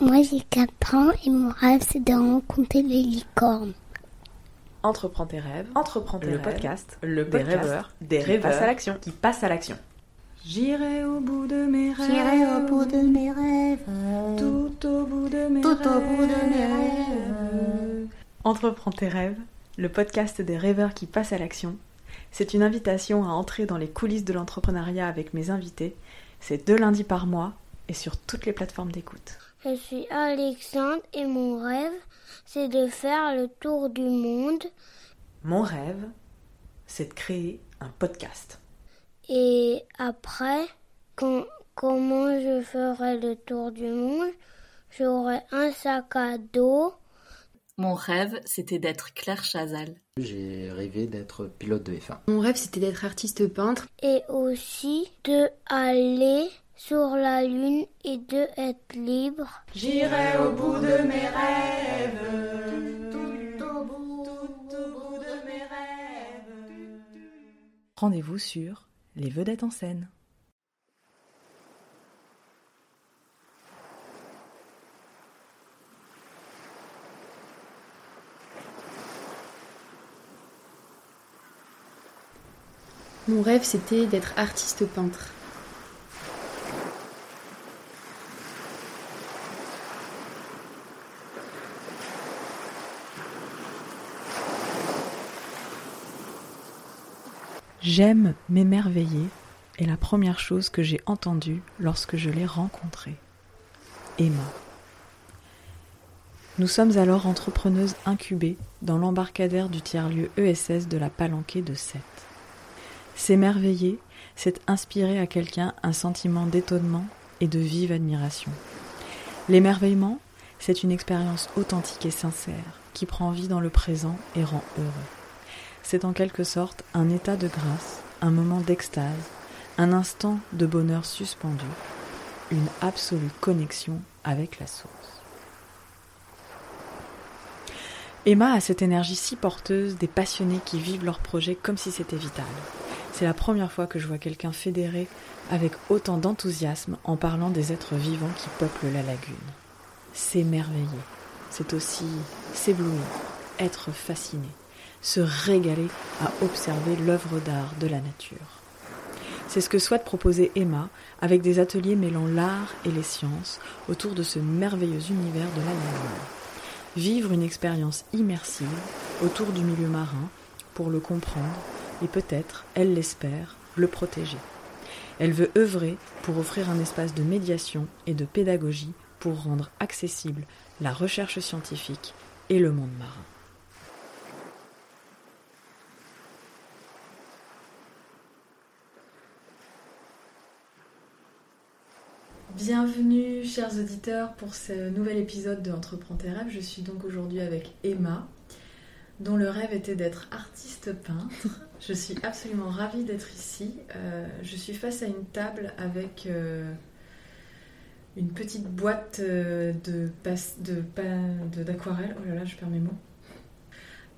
Moi j'ai 4 ans et mon rêve c'est de rencontrer les licornes. Entreprends tes rêves. Entreprends tes le rêves. podcast. Le des podcast rêveurs. des qui rêveurs passent à l'action. qui passent à l'action. J'irai au bout de mes rêves. J'irai au bout de mes rêves. Tout au bout de mes Tout rêves. au bout de mes rêves. Entreprends tes rêves, le podcast des rêveurs qui passent à l'action. C'est une invitation à entrer dans les coulisses de l'entrepreneuriat avec mes invités. C'est deux lundis par mois et sur toutes les plateformes d'écoute. Je suis Alexandre et mon rêve c'est de faire le tour du monde Mon rêve, c'est de créer un podcast. et après quand, comment je ferai le tour du monde? J'aurai un sac à dos Mon rêve, c'était d'être Claire Chazal. J'ai rêvé d'être pilote de F1. Mon rêve, c'était d'être artiste peintre. et aussi de aller sur la lune et de être libre. J'irai au bout de mes rêves. Rendez-vous sur Les Vedettes en scène. Mon rêve, c'était d'être artiste peintre. J'aime m'émerveiller est la première chose que j'ai entendue lorsque je l'ai rencontrée. Emma. Nous sommes alors entrepreneuses incubées dans l'embarcadère du tiers-lieu ESS de la Palanquée de Sète. S'émerveiller, c'est inspirer à quelqu'un un sentiment d'étonnement et de vive admiration. L'émerveillement, c'est une expérience authentique et sincère qui prend vie dans le présent et rend heureux. C'est en quelque sorte un état de grâce, un moment d'extase, un instant de bonheur suspendu, une absolue connexion avec la source. Emma a cette énergie si porteuse des passionnés qui vivent leur projet comme si c'était vital. C'est la première fois que je vois quelqu'un fédéré avec autant d'enthousiasme en parlant des êtres vivants qui peuplent la lagune. S'émerveiller, c'est aussi s'éblouir, être fasciné, se régaler à observer l'œuvre d'art de la nature. C'est ce que souhaite proposer Emma avec des ateliers mêlant l'art et les sciences autour de ce merveilleux univers de la lagune. Vivre une expérience immersive autour du milieu marin pour le comprendre et peut-être, elle l'espère, le protéger. Elle veut œuvrer pour offrir un espace de médiation et de pédagogie pour rendre accessible la recherche scientifique et le monde marin. Bienvenue chers auditeurs pour ce nouvel épisode de Entreprends tes rêves. Je suis donc aujourd'hui avec Emma, dont le rêve était d'être artiste peintre. Je suis absolument ravie d'être ici. Euh, je suis face à une table avec euh, une petite boîte euh, de pas- de pa- de- d'aquarelle. Oh là là, je perds mes mots.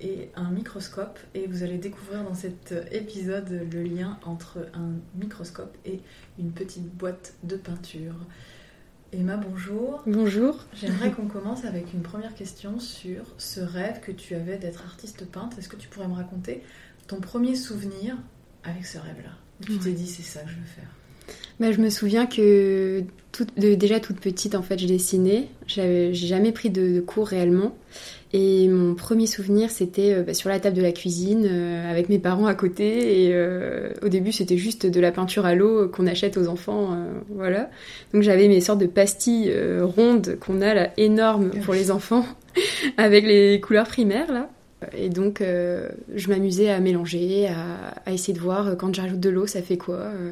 Et un microscope. Et vous allez découvrir dans cet épisode le lien entre un microscope et une petite boîte de peinture. Emma, bonjour. Bonjour. J'aimerais qu'on commence avec une première question sur ce rêve que tu avais d'être artiste peintre. Est-ce que tu pourrais me raconter ton premier souvenir avec ce rêve-là? Tu t'es dit c'est ça que je veux faire? Bah, je me souviens que de- déjà toute petite, en fait, je dessinais. J'ai jamais pris de, de cours réellement. Et mon premier souvenir, c'était euh, bah, sur la table de la cuisine, euh, avec mes parents à côté. Et euh, au début, c'était juste de la peinture à l'eau qu'on achète aux enfants. euh, voilà. Donc j'avais mes sortes de pastilles rondes qu'on a là, énormes pour les enfants, avec les couleurs primaires là. Et donc, euh, je m'amusais à mélanger, à, à essayer de voir euh, quand j'ajoute de l'eau, ça fait quoi. euh,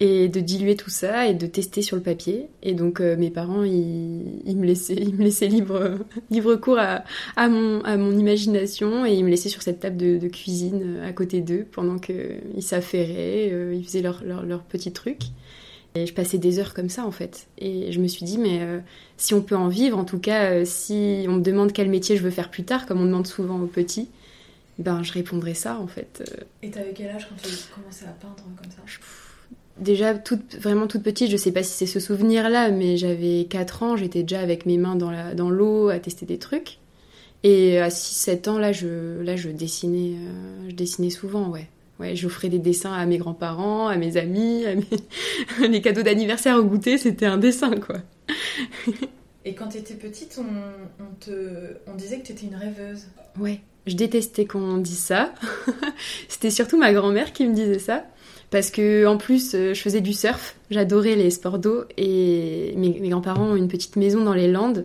et de diluer tout ça et de tester sur le papier. Et donc, euh, mes parents, ils, ils me laissaient, ils me laissaient libre, libre cours à, à, mon, à mon imagination et ils me laissaient sur cette table de, de cuisine euh, à côté d'eux pendant qu'ils s'affairaient, euh, ils faisaient leurs leur, leur petits trucs. Et je passais des heures comme ça en fait. Et je me suis dit, mais euh, si on peut en vivre, en tout cas, euh, si on me demande quel métier je veux faire plus tard, comme on demande souvent aux petits, ben je répondrai ça en fait. Et t'avais quel âge quand tu commençais à peindre comme ça? Déjà toute, vraiment toute petite, je sais pas si c'est ce souvenir-là, mais j'avais 4 ans, j'étais déjà avec mes mains dans la dans l'eau à tester des trucs. Et à 6-7 ans, là, je, là, je dessinais, euh, je dessinais souvent, ouais. Ouais, j'offrais des dessins à mes grands-parents, à mes amis, à mes... les cadeaux d'anniversaire au goûter, c'était un dessin, quoi. Et quand tu étais petite, on, on, te, on disait que tu étais une rêveuse. Ouais, je détestais qu'on dise ça. c'était surtout ma grand-mère qui me disait ça. Parce que en plus, euh, je faisais du surf, j'adorais les sports d'eau et mes, grands-parents ont une petite maison dans les Landes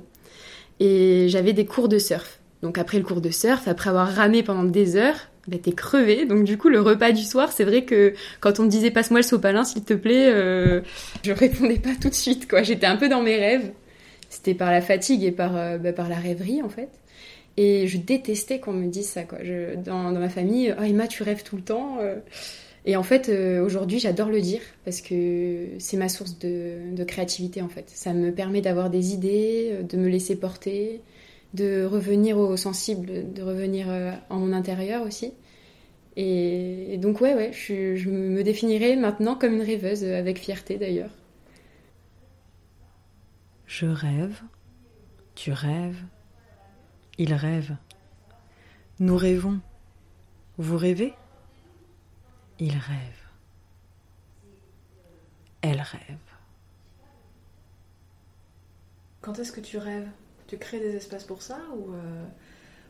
et j'avais des cours de surf. Donc après le cours de surf, après avoir ramé pendant des heures, bah, t'es crevé. Donc du coup, le repas du soir, c'est vrai que quand on me disait passe-moi le sopalin, s'il te plaît, euh, je répondais pas tout de suite. quoi. J'étais un peu dans mes rêves. C'était par la fatigue et par, euh, bah, par la rêverie en fait. Et je détestais qu'on me dise ça. Quoi. Je, dans, dans ma famille, oh Emma, tu rêves tout le temps. Et en fait, euh, aujourd'hui, j'adore le dire parce que c'est ma source de, créativité en fait. Ça me permet d'avoir des idées, euh, de me laisser porter de revenir au sensible, de revenir euh, en mon intérieur aussi. Et, donc ouais, ouais, je, je, me définirais maintenant comme une rêveuse, avec fierté d'ailleurs. Je rêve, tu rêves, il rêve. Nous rêvons. Vous rêvez? Il rêve. Elle rêve. Quand est-ce que tu rêves? Tu crées des espaces pour ça ou, euh,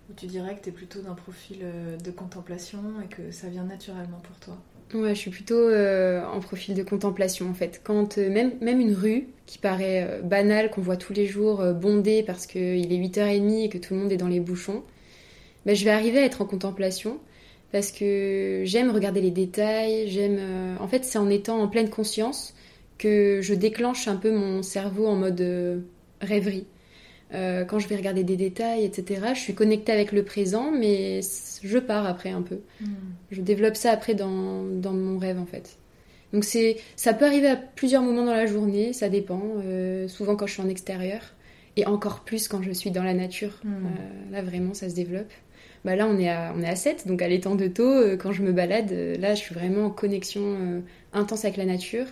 ou tu dirais que tu es plutôt d'un profil euh, de contemplation et que ça vient naturellement pour toi? Ouais, je suis plutôt euh, en profil de contemplation en fait. Quand euh, même, même une rue qui paraît euh, banale, qu'on voit tous les jours bondée parce qu'il est 8h30 et que tout le monde est dans les bouchons, ben, je vais arriver à être en contemplation parce que j'aime regarder les détails, j'aime... en fait, c'est en étant en pleine conscience que je déclenche un peu mon cerveau en mode rêverie. Euh, quand je vais regarder des détails, etc., je suis connectée avec le présent, mais je pars après un peu. Mm. Je développe ça après dans, dans, mon rêve, en fait. Donc c'est, ça peut arriver à plusieurs moments dans la journée, ça dépend. Euh, souvent quand je suis en extérieur, et encore plus quand je suis dans la nature. Mm. Euh, là, vraiment, ça se développe. Bah là, on est à, on est à 7, donc à l'étang de taux, euh, quand je me balade, là, je suis vraiment en connexion intense avec la nature.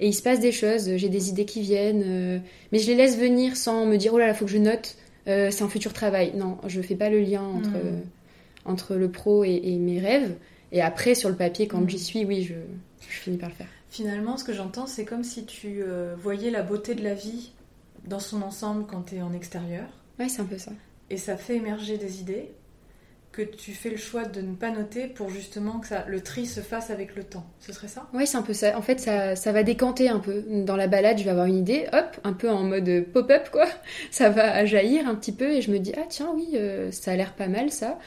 Et il se passe des choses, j'ai des idées qui viennent, euh, mais je les laisse venir sans me dire oh là là, faut que je note, euh, c'est un futur travail. Non, je fais pas le lien entre, mm. euh, entre le pro et, et, mes rêves. Et après, sur le papier, quand j'y suis, oui, je, je, finis par le faire. Finalement, ce que j'entends, c'est comme si tu euh, voyais la beauté de la vie dans son ensemble quand tu es en extérieur. Ouais, c'est un peu ça. Et ça fait émerger des idées que tu fais le choix de ne pas noter pour justement que ça, le tri se fasse avec le temps. Ce serait ça? Oui, c'est un peu ça. En fait, ça, ça, va décanter un peu. Dans la balade, je vais avoir une idée, hop, un peu en mode pop-up, quoi. Ça va jaillir un petit peu et je me dis, ah tiens, oui, euh, ça a l'air pas mal, ça.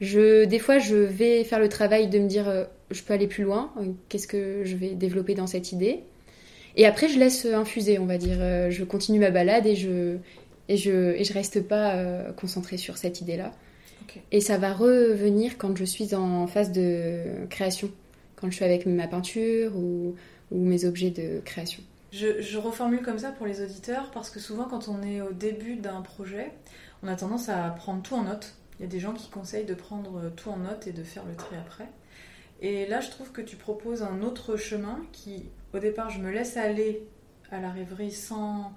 Je, des fois, je vais faire le travail de me dire, euh, je peux aller plus loin, euh, qu'est-ce que je vais développer dans cette idée. Et après, je laisse infuser, on va dire. Je continue ma balade et je, et je, et je reste pas concentrée sur cette idée-là. Okay. Et ça va revenir quand je suis en phase de création, quand je suis avec ma peinture ou, ou mes objets de création. Je, je, reformule comme ça pour les auditeurs parce que souvent quand on est au début d'un projet, on a tendance à prendre tout en note. Il y a des gens qui conseillent de prendre tout en note et de faire le tri après. Et là, je trouve que tu proposes un autre chemin qui, au départ, je me laisse aller à la rêverie sans,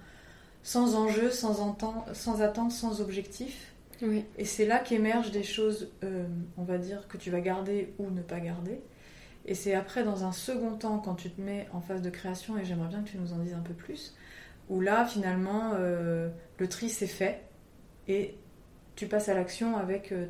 sans enjeu, sans, sans attente, sans objectif. Oui. Et c'est là qu'émergent des choses, euh, on va dire, que tu vas garder ou ne pas garder. Et c'est après, dans un second temps, quand tu te mets en phase de création, et j'aimerais bien que tu nous en dises un peu plus, où là, finalement, euh, le tri s'est fait et tu passes à l'action avec euh,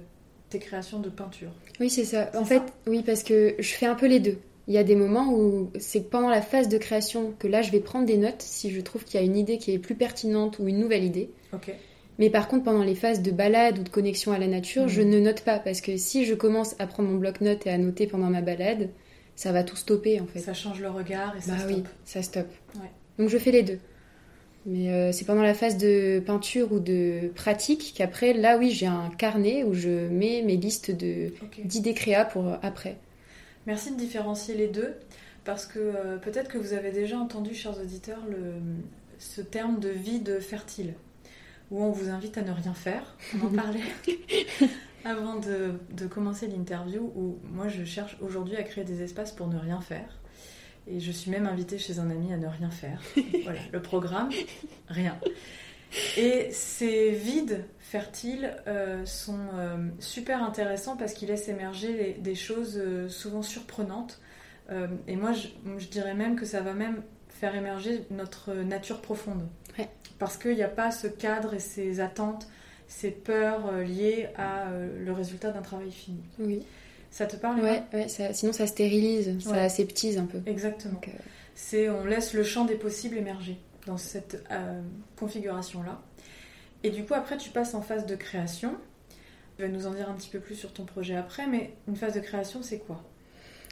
tes créations de peinture. Oui, c'est ça. En fait, oui, parce que je fais un peu les deux. Il y a des moments où c'est pendant la phase de création que là, je vais prendre des notes si je trouve qu'il y a une idée qui est plus pertinente ou une nouvelle idée. Ok. Mais par contre, pendant les phases de balade ou de connexion à la nature, mmh. je ne note pas parce que si je commence à prendre mon bloc-notes et à noter pendant ma balade, ça va tout stopper en fait. Ça change le regard et ça bah stoppe. oui, ça stoppe. Ouais. Donc je fais les deux. Mais euh, c'est pendant la phase de peinture ou de pratique qu'après, là oui, j'ai un carnet où je mets mes listes d'idées okay. créa pour euh, après. Merci de différencier les deux parce que euh, peut-être que vous avez déjà entendu, chers auditeurs, le, ce terme de vide fertile où on vous invite à ne rien faire. On en parlait avant de, de commencer l'interview, où moi je cherche aujourd'hui à créer des espaces pour ne rien faire. Et je suis même invitée chez un ami à ne rien faire. voilà, le programme, rien. Et ces vides fertiles euh, sont euh, super intéressants parce qu'ils laissent émerger des choses euh, souvent surprenantes. et moi, je, dirais même que ça va même faire émerger notre nature profonde. Parce qu'il n'y a pas ce cadre et ces attentes, ces peurs liées à le résultat d'un travail fini. Oui. Ça te parle Ouais, ouais sinon ça stérilise, ça aseptise un peu. Exactement. C'est on laisse le champ des possibles émerger dans cette configuration-là. Et du coup, après, tu passes en phase de création. Tu vas nous en dire un petit peu plus sur ton projet après, mais une phase de création, c'est quoi?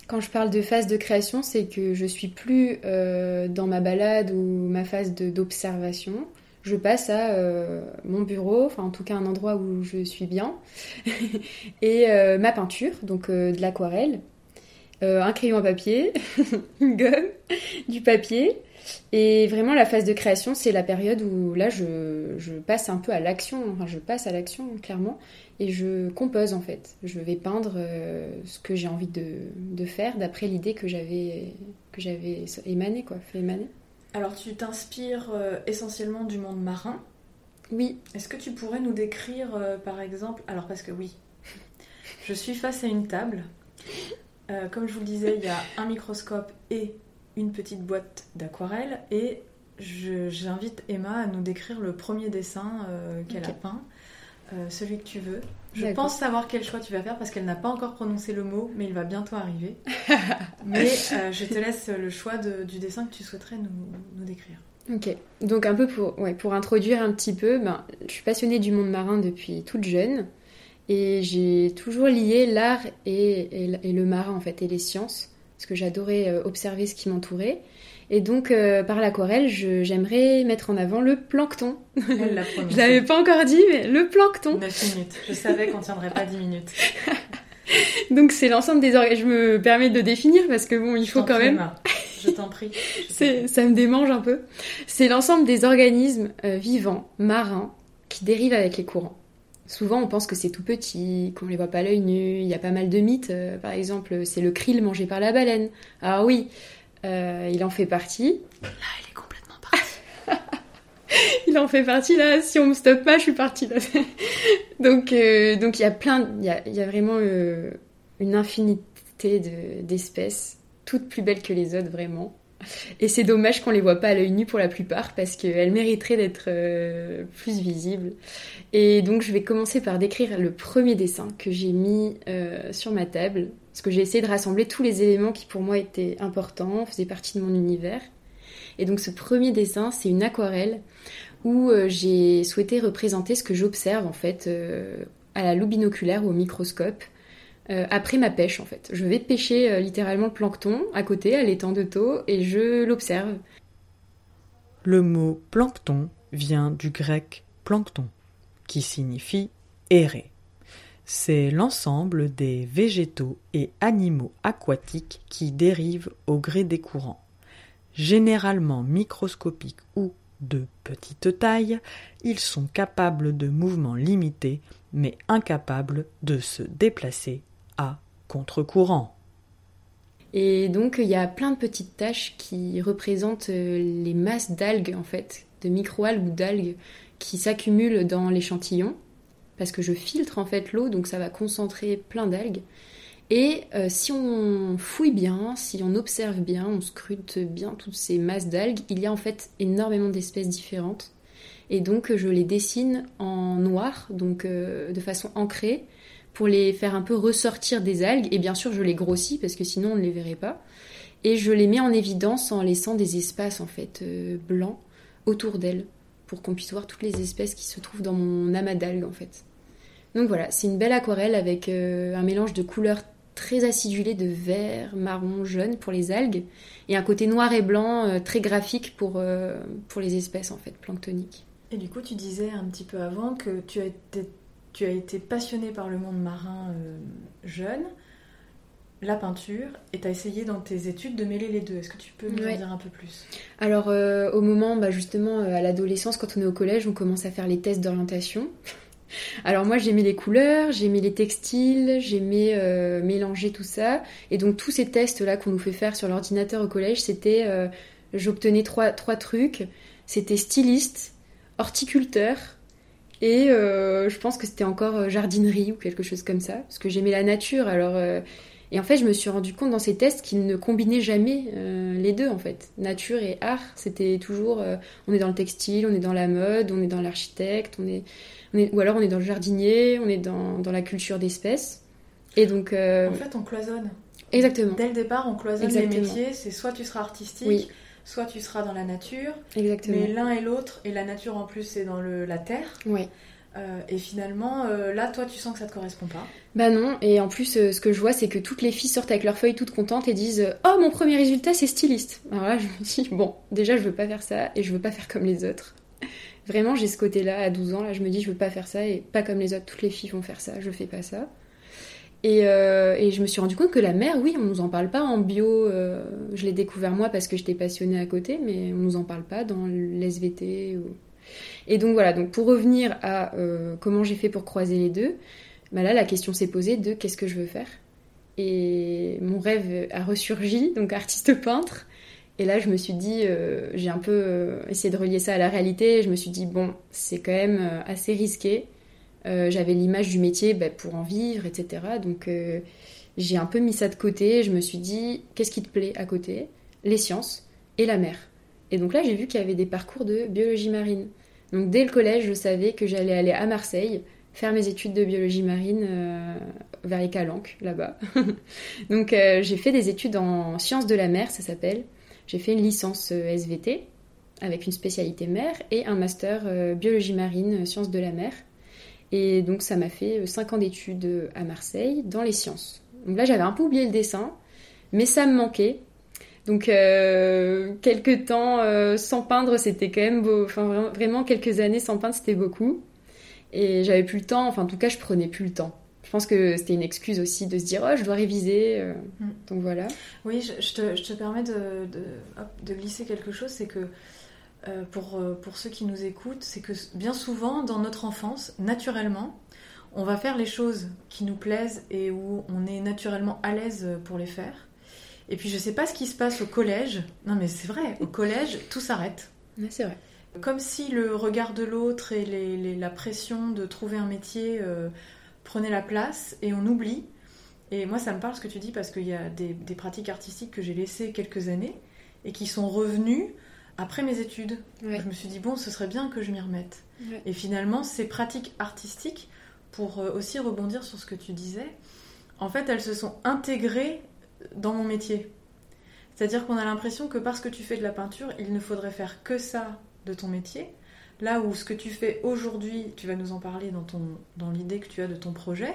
Quand je parle de phase de création, c'est que je suis plus euh, dans ma balade ou ma phase d'observation. Je passe à euh, mon bureau, enfin en tout cas un endroit où je suis bien, et euh, ma peinture, donc de l'aquarelle, un crayon à papier, une gomme, du papier, et vraiment, la phase de création, c'est la période où là, je, passe un peu à l'action, enfin, je passe à l'action, clairement, et je compose en fait. Je vais peindre euh, ce que j'ai envie de, faire d'après l'idée que j'avais que j'avais émané, quoi, fait émaner. Alors, tu t'inspires euh, essentiellement du monde marin. Oui. Est-ce que tu pourrais nous décrire, euh, par exemple, alors parce que oui, je suis face à une table. comme je vous le disais, il y a un microscope et une petite boîte d'aquarelle et j'invite Emma à nous décrire le premier dessin euh, qu'elle a peint, euh, celui que tu veux. Je pense savoir quel choix tu vas faire parce qu'elle n'a pas encore prononcé le mot, mais il va bientôt arriver. mais euh, je te laisse le choix du dessin que tu souhaiterais nous, décrire. Ok, donc un peu pour, ouais, pour introduire un petit peu, ben, je suis passionnée du monde marin depuis toute jeune et j'ai toujours lié l'art et, et, le marin en fait et les sciences parce que j'adorais euh, observer ce qui m'entourait. Et donc, euh, par l'aquarelle, j'aimerais mettre en avant le plancton. je l'avais pas encore dit, mais le plancton. 9 minutes. Je savais qu'on tiendrait pas 10 minutes. donc, c'est l'ensemble des organes. Je me permets de définir parce que bon, il faut quand même. Je t'en prie. ça me démange un peu. C'est l'ensemble des organismes euh, vivants, marins, qui dérivent avec les courants. Souvent, on pense que c'est tout petit, qu'on ne les voit pas à l'œil nu. Il y a pas mal de mythes. Euh, par exemple, c'est le krill mangé par la baleine. Alors oui, euh, il en fait partie. Là, il est complètement parti. il en fait partie là. Si on me stoppe pas, je suis partie là. donc, euh, donc il y a plein, il y a, y a, vraiment une infinité d'espèces, toutes plus belles que les autres, vraiment. Et c'est dommage qu'on les voit pas à l'œil nu pour la plupart parce qu'elles mériteraient d'être euh, plus visibles. Et donc je vais commencer par décrire le premier dessin que j'ai mis euh, sur ma table parce que j'ai essayé de rassembler tous les éléments qui pour moi étaient importants, faisaient partie de mon univers. Et donc ce premier dessin, c'est une aquarelle où euh, j'ai souhaité représenter ce que j'observe en fait à la loupe binoculaire ou au microscope euh, après ma pêche en fait. Je vais pêcher euh, littéralement le plancton à côté, à l'étang de taux, et je l'observe. Le mot plancton vient du grec plancton, qui signifie errer. C'est l'ensemble des végétaux et animaux aquatiques qui dérivent au gré des courants. Généralement microscopiques ou de petite taille, ils sont capables de mouvements limités, mais incapables de se déplacer à contre-courant. Et donc il y a plein de petites taches qui représentent euh, les masses d'algues en fait, de microalgues ou d'algues qui s'accumulent dans l'échantillon parce que je filtre en fait l'eau donc ça va concentrer plein d'algues. Et euh, si on fouille bien, si on observe bien, on scrute bien toutes ces masses d'algues, il y a en fait énormément d'espèces différentes. Et donc je les dessine en noir, donc euh, de façon ancrée, pour les faire un peu ressortir des algues. Et bien sûr, je les grossis parce que sinon on ne les verrait pas. Et je les mets en évidence en laissant des espaces en fait euh, blancs autour d'elles pour qu'on puisse voir toutes les espèces qui se trouvent dans mon amas d'algues en fait. Donc voilà, c'est une belle aquarelle avec euh, un mélange de couleurs très acidulées de vert, marron, jaune pour les algues et un côté noir et blanc euh, très graphique pour, pour les espèces en fait planctoniques. Et du coup, tu disais un petit peu avant que tu été tu as été passionné par le monde marin euh, jeune, la peinture, et tu as essayé dans tes études de mêler les deux. Est-ce que tu peux nous en dire un peu plus? Alors, euh, au moment, bah, justement, euh, à l'adolescence, quand on est au collège, on commence à faire les tests d'orientation. Alors moi j'aimais les couleurs, j'aimais les textiles, j'aimais euh, mélanger tout ça. Et donc tous ces tests-là qu'on nous fait faire sur l'ordinateur au collège, c'était... euh, J'obtenais trois, trois trucs. C'était styliste, horticulteur et euh, je pense que c'était encore euh, jardinerie ou quelque chose comme ça. Parce que j'aimais la nature. Alors... euh, et en fait, je me suis rendu compte dans ces tests qu'ils ne combinaient jamais euh, les deux, en fait. Nature et art, c'était toujours... on est dans le textile, on est dans la mode, on est dans l'architecte, on est, on est... Ou alors on est dans le jardinier, on est dans, dans la culture d'espèces. Et donc... En fait, on cloisonne. exactement, Dès le départ, on cloisonne Exactement. les métiers. C'est soit tu seras artistique, Oui. Soit tu seras dans la nature. exactement. Mais l'un et l'autre, et la nature en plus, c'est dans le, la terre. Ouais. Euh, et finalement, euh, là, toi, tu sens que ça te correspond pas. Bah non, et en plus, euh, ce que je vois, c'est que toutes les filles sortent avec leurs feuilles toutes contentes et disent Oh, mon premier résultat, c'est styliste. Alors là, je me dis Bon, déjà, je veux pas faire ça et je veux pas faire comme les autres. Vraiment, j'ai ce côté-là à 12 ans, là, je me dis Je veux pas faire ça et pas comme les autres, toutes les filles vont faire ça, je fais pas ça. Et, euh, et je me suis rendu compte que la mer, oui, on nous en parle pas en bio. euh, je l'ai découvert moi parce que j'étais passionnée à côté, mais on nous en parle pas dans l'SVT. Ou... Et donc voilà, donc pour revenir à euh, comment j'ai fait pour croiser les deux, bah là la question s'est posée de qu'est-ce que je veux faire. Et mon rêve a ressurgi, donc artiste peintre. Et là je me suis dit, j'ai un peu essayé de relier ça à la réalité. Je me suis dit, bon, c'est quand même assez risqué. Euh, J'avais l'image du métier bah, pour en vivre, etc. Donc euh, j'ai un peu mis ça de côté. Je me suis dit, qu'est-ce qui te plaît à côté? Les sciences et la mer. Et donc là j'ai vu qu'il y avait des parcours de biologie marine. Donc dès le collège, je savais que j'allais aller à Marseille faire mes études de biologie marine euh, vers les Calanques, là-bas. Donc euh, j'ai fait des études en sciences de la mer, ça s'appelle. J'ai fait une licence SVT avec une spécialité mer et un master biologie marine, sciences de la mer. Et donc ça m'a fait 5 ans d'études euh, à Marseille dans les sciences. Donc là j'avais un peu oublié le dessin, mais ça me manquait. Donc euh, quelques temps euh, sans peindre, c'était quand même beau. Enfin vra- vraiment quelques années sans peindre, c'était beaucoup. Et j'avais plus le temps. Enfin en tout cas, je prenais plus le temps. Je pense que c'était une excuse aussi de se dire oh je dois réviser. euh, Mm. Donc voilà. Oui, je, je te, je te permets de, de, hop, de glisser quelque chose, c'est que euh, pour, euh, pour ceux qui nous écoutent, c'est que bien souvent, dans notre enfance, naturellement, on va faire les choses qui nous plaisent et où on est naturellement à l'aise pour les faire. Et puis je sais pas ce qui se passe au collège. Non mais c'est vrai, au collège, tout s'arrête. C'est vrai. Comme si le regard de l'autre et les- les- la pression de trouver un métier euh, prenait la place et on oublie. Et moi, ça me parle ce que tu dis parce qu'il y a des, des pratiques artistiques que j'ai laissées quelques années et qui sont revenues après mes études. Ouais. Je me suis dit, bon, ce serait bien que je m'y remette. Ouais. Et finalement, ces pratiques artistiques, pour euh, aussi rebondir sur ce que tu disais, en fait, elles se sont intégrées dans mon métier. C'est-à-dire qu'on a l'impression que parce que tu fais de la peinture, il ne faudrait faire que ça de ton métier. Là où ce que tu fais aujourd'hui, tu vas nous en parler dans, ton, dans l'idée que tu as de ton projet,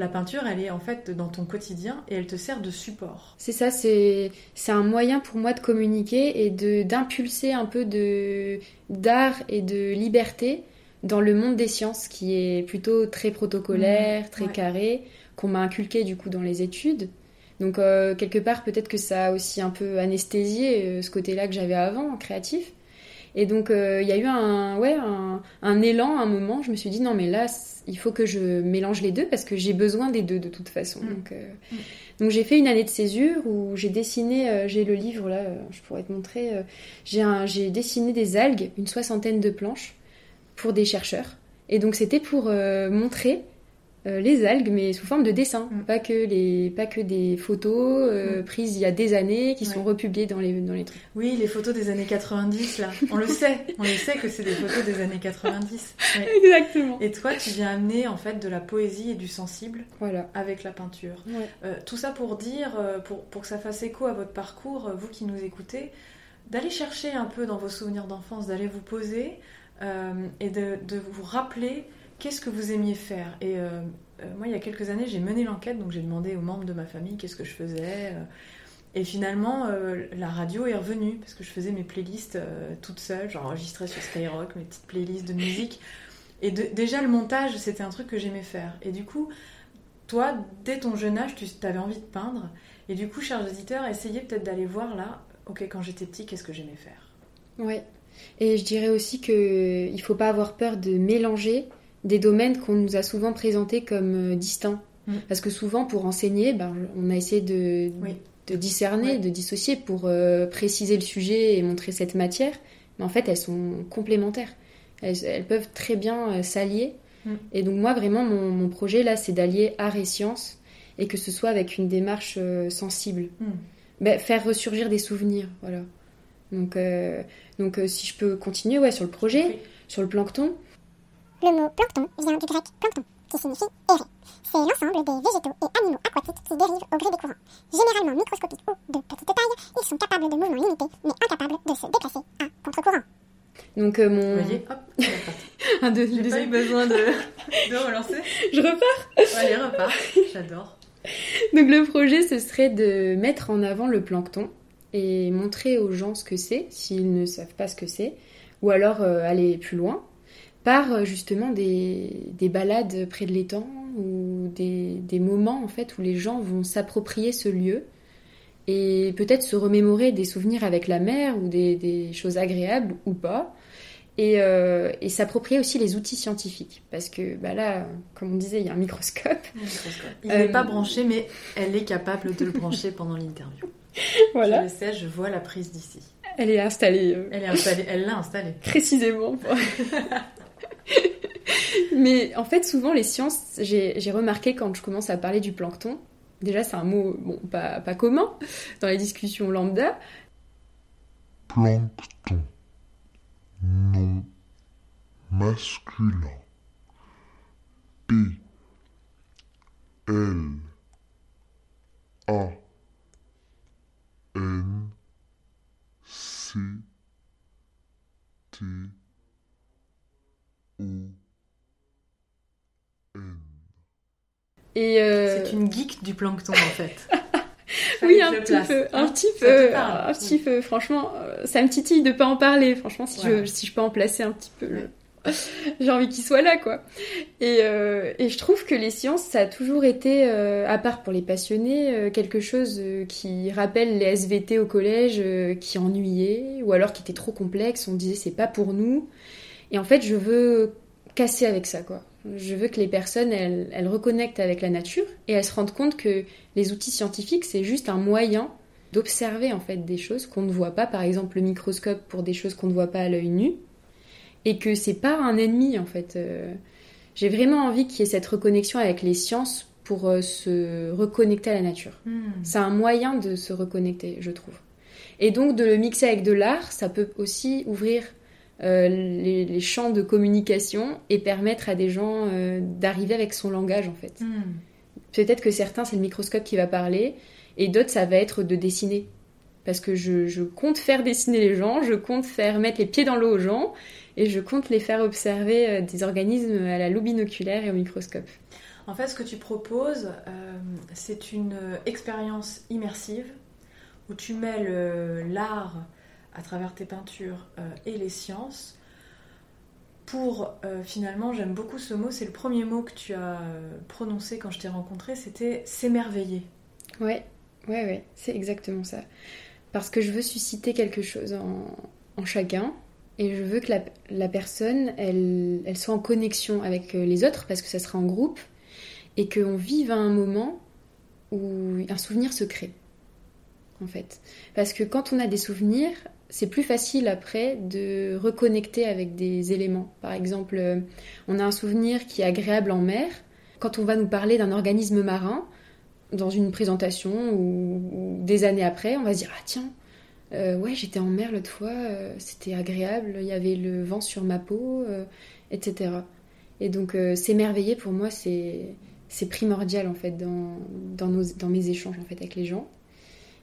la peinture, elle est en fait dans ton quotidien et elle te sert de support. C'est ça, c'est c'est un moyen pour moi de communiquer et d'impulser un peu d'art et de liberté dans le monde des sciences qui est plutôt très protocolaire, Mmh, très ouais. carré, qu'on m'a inculqué du coup dans les études. Donc euh, quelque part peut-être que ça a aussi un peu anesthésié euh, ce côté-là que j'avais avant, créatif. Et donc euh, il y a eu un ouais un, un élan, un moment, je me suis dit non mais là il faut que je mélange les deux parce que j'ai besoin des deux de toute façon. Mm. Donc euh, Mm. donc j'ai fait une année de césure où j'ai dessiné, euh, j'ai le livre là, euh, je pourrais te montrer, j'ai dessiné des algues, une soixantaine de planches pour des chercheurs. Et donc c'était pour montrer euh, les algues, mais sous forme de dessin, Mm. pas que les, pas que des photos euh, Mm. prises il y a des années qui sont republiées dans les dans les trucs. Oui, les photos des années 90, là, on le sait, on le sait que c'est des photos des années 90. Ouais. Exactement. Et toi, tu viens amener en fait de la poésie et du sensible Voilà. avec la peinture. Ouais. Euh, tout ça pour dire, pour, pour que ça fasse écho à votre parcours, vous qui nous écoutez, d'aller chercher un peu dans vos souvenirs d'enfance, d'aller vous poser et de, de vous rappeler qu'est-ce que vous aimiez faire? Et euh, euh, moi, il y a quelques années, j'ai mené l'enquête, donc j'ai demandé aux membres de ma famille qu'est-ce que je faisais. euh, et finalement, la radio est revenue parce que je faisais mes playlists euh, toute seule, j'enregistrais sur Skyrock mes petites playlists de musique. Et déjà, le montage, c'était un truc que j'aimais faire. Et du coup, toi, dès ton jeune âge, tu avais envie de peindre. Et du coup, chers auditeurs, essayez peut-être d'aller voir là, ok, quand j'étais petit, qu'est-ce que j'aimais faire? Ouais. Et je dirais aussi que il faut pas avoir peur de mélanger des domaines qu'on nous a souvent présentés comme euh, distincts. Mm. Parce que souvent, pour enseigner, ben, on a essayé de, Oui. de discerner, Ouais. de dissocier pour euh, préciser le sujet et montrer cette matière. Mais en fait, elles sont complémentaires. Elles, elles peuvent très bien euh, s'allier. Mm. Et donc moi, vraiment, mon, mon projet là, c'est d'allier art et science et que ce soit avec une démarche euh, sensible. Mm. Ben, faire ressurgir des souvenirs, voilà. Donc, donc si je peux continuer ouais, sur le projet, Oui. sur le plancton, Le mot plancton vient du grec plancton, qui signifie errer. C'est l'ensemble des végétaux et animaux aquatiques qui dérivent au gré des courants. Généralement microscopiques ou de petite taille, ils sont capables de mouvements limités, mais incapables de se déplacer à contre-courant. donc euh, mon... Vous voyez, hop. Un, deux, J'ai deux- pas eu besoin de, de relancer. Je repars Allez, repars. J'adore. Donc le projet, ce serait de mettre en avant le plancton et montrer aux gens ce que c'est, s'ils ne savent pas ce que c'est, ou alors euh, aller plus loin, par euh, justement des, des balades près de l'étang, ou des, des moments en fait où les gens vont s'approprier ce lieu et peut-être se remémorer des souvenirs avec la mer ou des, des choses agréables ou pas. Et, euh, et s'approprier aussi les outils scientifiques. Parce que bah là, comme on disait, il y a un microscope. Un microscope. Il Euh, n'est pas branché, mais elle est capable de le brancher pendant l'interview. Je le sais, je vois la prise d'ici. Elle est installée euh, Elle est installée, elle l'a installée. précisément. Mais en fait, souvent, les sciences, j'ai remarqué quand je commence à parler du plancton, déjà c'est un mot bon, pas, pas commun dans les discussions lambda, Plancton. Nom masculin. P. L. A. N. C. T. O. N. et euh, C'est une geek du plancton en fait. oui, un petit peu, un Hein petit peu, un petit peu. Franchement, euh, ça me titille de pas en parler. Franchement, si, je, si je peux en placer un petit peu, j'ai envie qu'il soit là, quoi. Et, euh, et je trouve que les sciences, ça a toujours été, euh, à part pour les passionnés, euh, quelque chose qui rappelle les SVT au collège, qui ennuyait, ou alors qui était trop complexe. On disait c'est pas pour nous. Et en fait, je veux casser avec ça, quoi. Je veux que les personnes, elles, elles reconnectent avec la nature et elles se rendent compte que les outils scientifiques, c'est juste un moyen d'observer en fait des choses qu'on ne voit pas, par exemple le microscope pour des choses qu'on ne voit pas à l'œil nu, et que c'est pas un ennemi en fait. Euh, J'ai vraiment envie qu'il y ait cette reconnexion avec les sciences pour euh, se reconnecter à la nature. Hmm. C'est un moyen de se reconnecter, je trouve. Et donc de le mixer avec de l'art, ça peut aussi ouvrir euh, les, les champs de communication et permettre à des gens euh, d'arriver avec son langage en fait. Hmm. Peut-être que certains, c'est le microscope qui va parler, et d'autres, ça va être de dessiner. Parce que je, je compte faire dessiner les gens, je compte faire mettre les pieds dans l'eau aux gens, et je compte les faire observer euh, des organismes à la loupe binoculaire et au microscope. En fait, ce que tu proposes, c'est une expérience immersive où tu mêles l'art à travers tes peintures euh, et les sciences pour euh, finalement, j'aime beaucoup ce mot, c'est le premier mot que tu as euh, prononcé quand je t'ai rencontré, c'était s'émerveiller. Ouais, ouais, ouais, c'est exactement ça. Parce que je veux susciter quelque chose en, chacun, et je veux que la, personne, elle, elle soit en connexion avec les autres, parce que ça sera en groupe, et qu'on vive à un moment où un souvenir se crée, en fait. Parce que quand on a des souvenirs, c'est plus facile après de reconnecter avec des éléments. Par exemple, euh, on a un souvenir qui est agréable en mer. Quand on va nous parler d'un organisme marin, dans une présentation ou, des années après, on va se dire Ah tiens, euh, ouais, j'étais en mer l'autre fois, euh, c'était agréable, il y avait le vent sur ma peau, etc. Et donc, s'émerveiller pour moi, c'est primordial en fait dans, dans, nos, dans mes échanges en fait avec les gens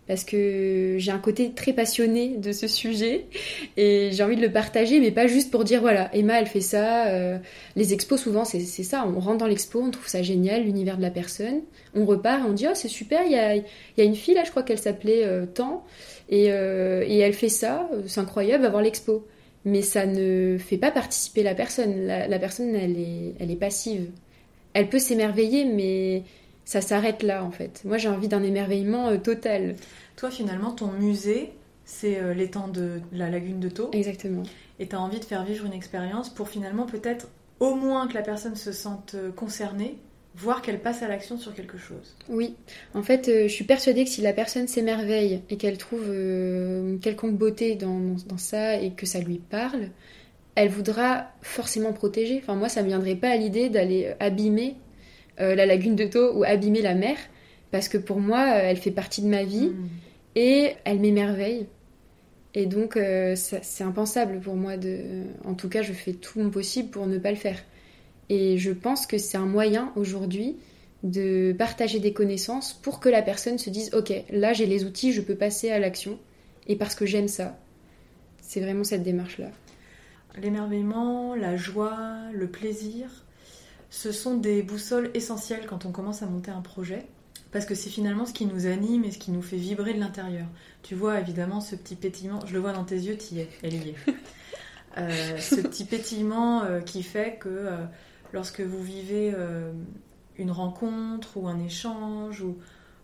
parce que j'ai un côté très passionné de ce sujet et j'ai envie de le partager, mais pas juste pour dire voilà, Emma elle fait ça. euh, les expos souvent c'est ça, on rentre dans l'expo, on trouve ça génial, l'univers de la personne, on repart et on dit oh c'est super, il y a, y a une fille là, je crois qu'elle s'appelait euh, Tant, et, euh, et elle fait ça, euh, c'est incroyable, va l'expo. Mais ça ne fait pas participer la personne, la, la personne elle est, elle est passive. Elle peut s'émerveiller, mais ça s'arrête là en fait. Moi j'ai envie d'un émerveillement euh, total. Toi, finalement, ton musée, c'est euh, l'étang de la lagune de Thau. Exactement. Et tu as envie de faire vivre une expérience pour finalement peut-être au moins que la personne se sente euh, concernée, voire qu'elle passe à l'action sur quelque chose. Oui, en fait, euh, je suis persuadée que si la personne s'émerveille et qu'elle trouve une quelconque beauté dans, dans ça et que ça lui parle, elle voudra forcément protéger. Enfin, moi, ça ne me viendrait pas à l'idée d'aller abîmer euh, la lagune de Thau ou abîmer la mer, parce que pour moi, euh, elle fait partie de ma vie Mm. et elle m'émerveille. Et donc, euh, c'est impensable pour moi de. En tout cas, je fais tout mon possible pour ne pas le faire. Et je pense que c'est un moyen aujourd'hui de partager des connaissances pour que la personne se dise Ok, là j'ai les outils, je peux passer à l'action. Et parce que j'aime ça. C'est vraiment cette démarche-là. L'émerveillement, la joie, le plaisir, ce sont des boussoles essentielles quand on commence à monter un projet. Parce que c'est finalement ce qui nous anime et ce qui nous fait vibrer de l'intérieur. Tu vois évidemment ce petit pétillement, je le vois dans tes yeux, tu y es, elle y est. Euh, ce petit pétillement euh, qui fait que euh, lorsque vous vivez une rencontre ou un échange ou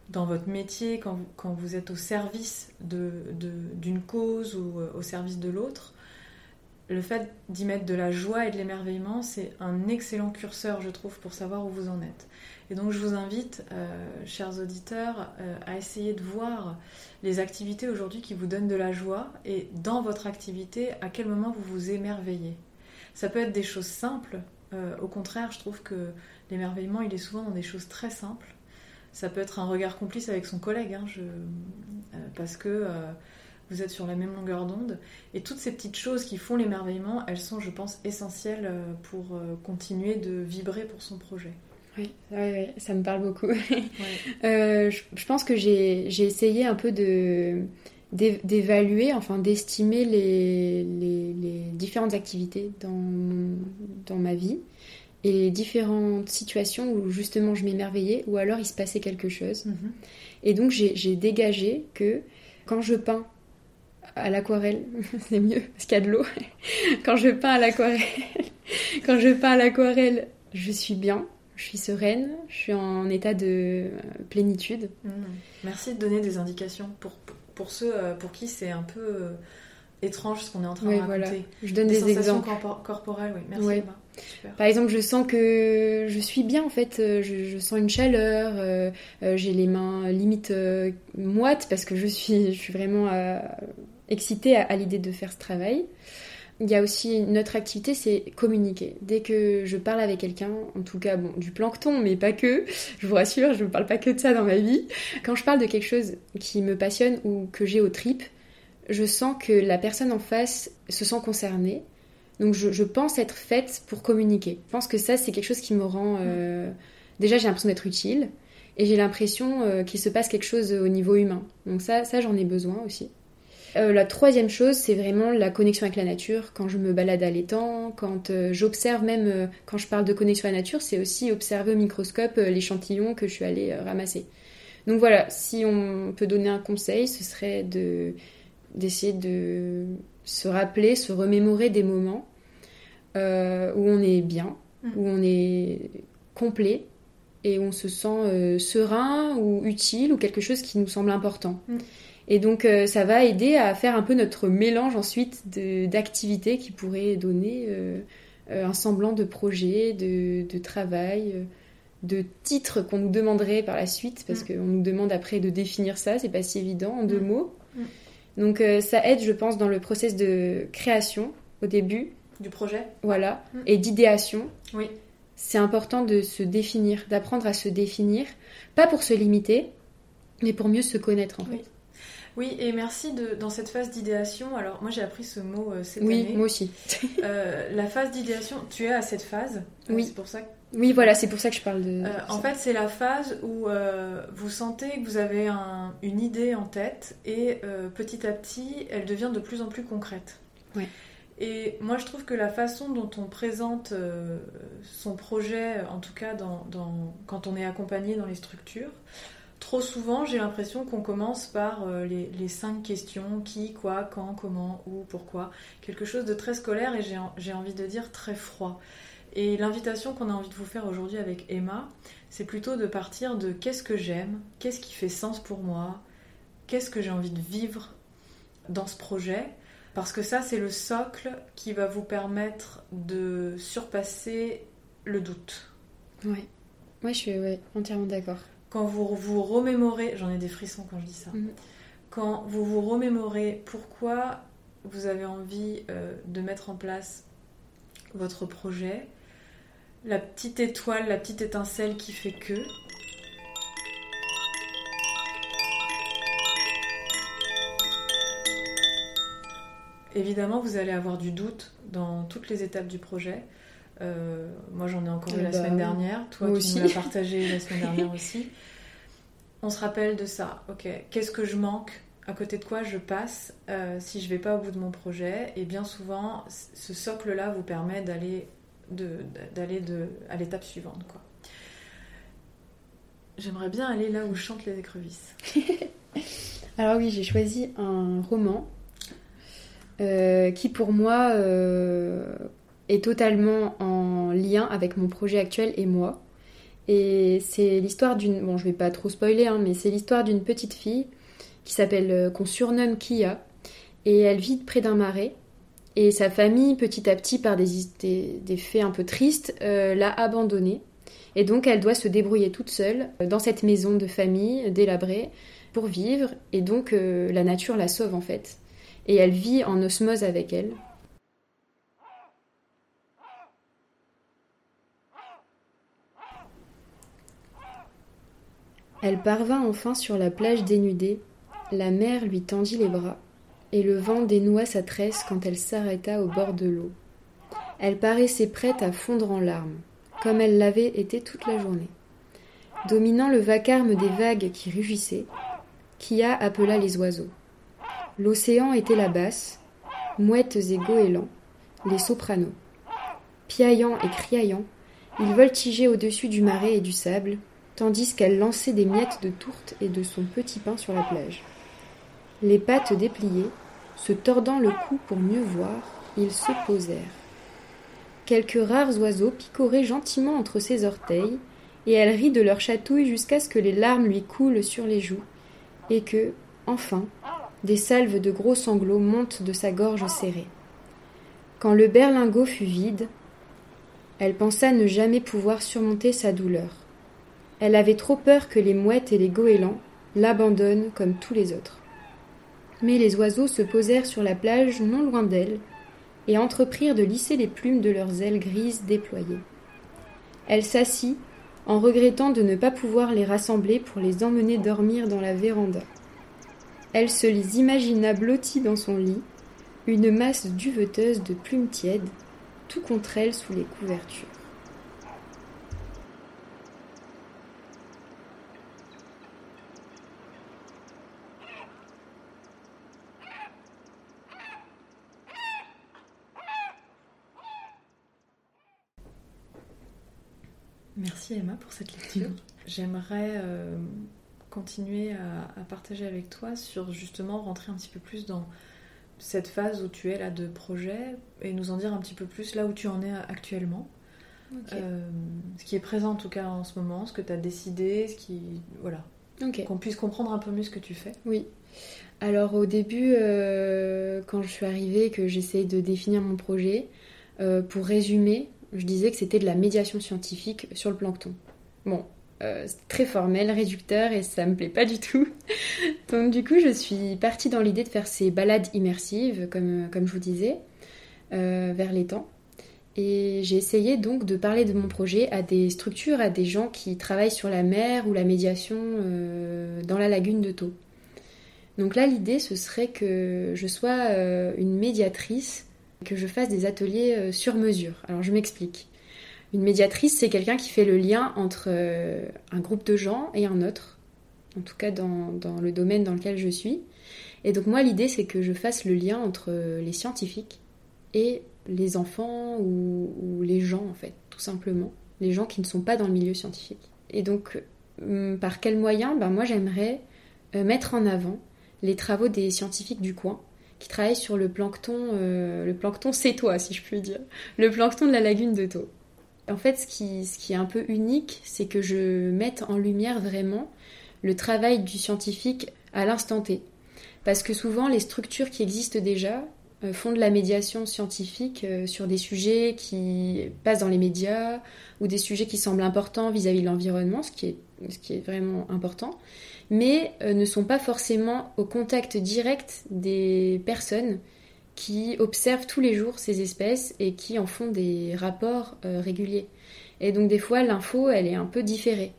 dans votre métier, quand vous, quand vous êtes au service de- de- d'une cause ou au service de l'autre, le fait d'y mettre de la joie et de l'émerveillement, c'est un excellent curseur, je trouve, pour savoir où vous en êtes. Et donc, je vous invite, euh, chers auditeurs, euh, à essayer de voir les activités aujourd'hui qui vous donnent de la joie et dans votre activité, à quel moment vous vous émerveillez. Ça peut être des choses simples. euh, au contraire, je trouve que l'émerveillement, il est souvent dans des choses très simples. Ça peut être un regard complice avec son collègue, hein, parce que vous êtes sur la même longueur d'onde. Et toutes ces petites choses qui font l'émerveillement, elles sont, je pense, essentielles euh, pour euh, continuer de vibrer pour son projet. Oui, ouais, ça me parle beaucoup. Ouais. Euh, je, je pense que j'ai essayé un peu de d'évaluer, enfin d'estimer les, les, les différentes activités dans, dans ma vie et les différentes situations où justement je m'émerveillais ou alors il se passait quelque chose. Mhm. Et donc j'ai dégagé que quand je peins à l'aquarelle, c'est mieux parce qu'il y a de l'eau. quand je peins à l'aquarelle, quand je peins à l'aquarelle, je suis bien, je suis sereine, je suis en état de euh, plénitude. Mhm. Merci de donner des indications pour, pour ceux euh, pour qui c'est un peu euh, étrange ce qu'on est en train Oui, de raconter. voilà. Je donne des, sensations exemples. corpo- corporelles, oui. Merci Ouais. Emma. Super. Par exemple, je sens que je suis bien en fait, je, je sens une chaleur, euh, j'ai les mains limite euh, moites parce que je suis, je suis vraiment excitée à, l'idée de faire ce travail. Il y a aussi une autre activité, c'est communiquer. Dès que je parle avec quelqu'un, en tout cas bon, du plancton, mais pas que, je vous rassure, je ne parle pas que de ça dans ma vie. Quand je parle de quelque chose qui me passionne ou que j'ai aux tripes, je sens que la personne en face se sent concernée. Donc je, je pense être faite pour communiquer. Je pense que ça, c'est quelque chose qui me rend... euh, Déjà, j'ai l'impression d'être utile. Et j'ai l'impression euh, qu'il se passe quelque chose au niveau humain. Donc ça, ça j'en ai besoin aussi. Euh, la troisième chose, c'est vraiment la connexion avec la nature. Quand je me balade à l'étang, quand euh, j'observe même, euh, quand je parle de connexion à la nature, c'est aussi observer au microscope l'échantillon que je suis allée ramasser. Donc voilà, si on peut donner un conseil, ce serait de d'essayer de se rappeler, se remémorer des moments où on est bien, Mm. où on est complet et où on se sent euh, serein ou utile ou quelque chose qui nous semble important. Mm. Et donc euh, ça va aider à faire un peu notre mélange ensuite d'activités qui pourraient donner euh, euh, un semblant de projet, de, de travail, de titre qu'on nous demanderait par la suite, parce Mm. qu'on nous demande après de définir ça, c'est pas si évident en deux Mm. mots. Mm. Donc euh, ça aide, je pense, dans le process de création au début, Du projet voilà, et d'idéation. Oui. C'est important de se définir, d'apprendre à se définir, pas pour se limiter, mais pour mieux se connaître en fait. Oui. Oui, et merci de, dans cette phase d'idéation. Alors, moi j'ai appris ce mot euh, cette Oui, année. moi aussi. Euh, la phase d'idéation, tu es à cette phase. Euh, Oui. C'est pour ça que Oui, voilà, c'est pour ça que je parle de. Euh, en fait, c'est la phase où euh, vous sentez que vous avez un- une idée en tête et petit à petit, elle devient de plus en plus concrète. Ouais. Et moi, je trouve que la façon dont on présente son projet, en tout cas dans, dans- quand on est accompagné dans les structures, trop souvent, j'ai l'impression qu'on commence par euh, les, cinq questions qui, quoi, quand, comment, où, pourquoi. Quelque chose de très scolaire et j'ai en- j'ai envie de dire très froid. Et l'invitation qu'on a envie de vous faire aujourd'hui avec Emma, c'est plutôt de partir de qu'est-ce que j'aime, qu'est-ce qui fait sens pour moi, qu'est-ce que j'ai envie de vivre dans ce projet, Parce que ça, c'est le socle qui va vous permettre de surpasser le doute. Ouais, je suis entièrement d'accord. Quand vous vous remémorez, j'en ai des frissons quand je dis ça, Mhm. quand vous vous remémorez pourquoi vous avez envie euh, de mettre en place votre projet, la petite étoile, la petite étincelle qui fait que, Évidemment, vous allez avoir du doute dans toutes les étapes du projet. Euh, moi, j'en ai encore eu Eh la bah, semaine dernière. Toi, tu aussi. nous l'as partagé la semaine dernière aussi. On se rappelle de ça. Ok, qu'est-ce que je manque À côté de quoi je passe euh, si je vais pas au bout de mon projet? Et bien souvent, ce socle-là vous permet d'aller de, d'aller de, à l'étape suivante. Quoi. J'aimerais bien aller là où chantent les écrevisses. Alors oui, j'ai choisi un roman euh, qui pour moi euh, est totalement en lien avec mon projet actuel et moi. Et c'est l'histoire d'une... Bon, je vais pas trop spoiler, hein, mais c'est l'histoire d'une petite fille qui s'appelle... euh, qu'on surnomme Kia. Et elle vit près d'un marais. Et sa famille, petit à petit, par des, des, faits un peu tristes, euh, l'a abandonnée. Et donc elle doit se débrouiller toute seule euh, dans cette maison de famille délabrée pour vivre. Et donc la nature la sauve en fait. Et elle vit en osmose avec elle. Elle parvint enfin sur la plage dénudée. La mer lui tendit les bras, et le vent dénoua sa tresse quand elle s'arrêta au bord de l'eau. Elle paraissait prête à fondre en larmes, comme elle l'avait été toute la journée. Dominant le vacarme des vagues qui rugissaient, Kia appela les oiseaux. L'océan était la basse, mouettes et goélands, les sopranos. Piaillant et criaillant, ils voltigeaient au-dessus du marais et du sable, tandis qu'elle lançait des miettes de tourte et de son petit pain sur la plage. Les pattes dépliées, se tordant le cou pour mieux voir, ils se posèrent. Quelques rares oiseaux picoraient gentiment entre ses orteils, et elle rit de leur chatouille jusqu'à ce que les larmes lui coulent sur les joues, et que, enfin, des salves de gros sanglots montent de sa gorge serrée. Quand le berlingot fut vide, elle pensa ne jamais pouvoir surmonter sa douleur. Elle avait trop peur que les mouettes et les goélands l'abandonnent comme tous les autres. Mais les oiseaux se posèrent sur la plage non loin d'elle et entreprirent de lisser les plumes de leurs ailes grises déployées. Elle s'assit en regrettant de ne pas pouvoir les rassembler pour les emmener dormir dans la véranda. Elle se les imagina blottis dans son lit, une masse duveteuse de plumes tièdes, tout contre elle sous les couvertures. Merci Emma pour cette lecture. J'aimerais euh, continuer à, à partager avec toi sur justement rentrer un petit peu plus dans cette phase où tu es là de projet et nous en dire un petit peu plus là où tu en es actuellement. Euh, ce qui est présent en tout cas en ce moment, ce que tu as décidé, ce qui. Voilà. Ok. Qu'on puisse comprendre un peu mieux ce que tu fais. Oui. Alors au début, euh, quand je suis arrivée, que j'essayais de définir mon projet, euh, pour résumer, je disais que c'était de la médiation scientifique sur le plancton. Bon, euh, c'est très formel, réducteur, et ça me plaît pas du tout. Donc du coup, je suis partie dans l'idée de faire ces balades immersives, comme, je vous disais, euh, vers l'étang. Et j'ai essayé donc de parler de mon projet à des structures, à des gens qui travaillent sur la mer ou la médiation euh, dans la lagune de Thau. Donc là, l'idée, ce serait que je sois euh, une médiatrice, que je fasse des ateliers euh, sur mesure. Alors je m'explique. Une médiatrice, c'est quelqu'un qui fait le lien entre euh, un groupe de gens et un autre, en tout cas dans, le domaine dans lequel je suis. Et donc moi, l'idée, c'est que je fasse le lien entre les scientifiques et les enfants ou, les gens, en fait, tout simplement. Les gens qui ne sont pas dans le milieu scientifique. Et donc, hum, par quel moyen? Ben, Moi, j'aimerais euh, mettre en avant les travaux des scientifiques du coin qui travaillent sur le plancton, euh, le plancton cétois, si je puis dire, le plancton de la lagune de Thau. En fait, ce qui, ce qui est un peu unique, c'est que je mette en lumière vraiment le travail du scientifique à l'instant T. Parce que souvent, les structures qui existent déjà font de la médiation scientifique euh, sur des sujets qui passent dans les médias ou des sujets qui semblent importants vis-à-vis de l'environnement, ce, qui est, ce qui est vraiment important, mais euh, ne sont pas forcément au contact direct des personnes qui observent tous les jours ces espèces et qui en font des rapports réguliers. Et donc des fois, l'info, elle est un peu différée.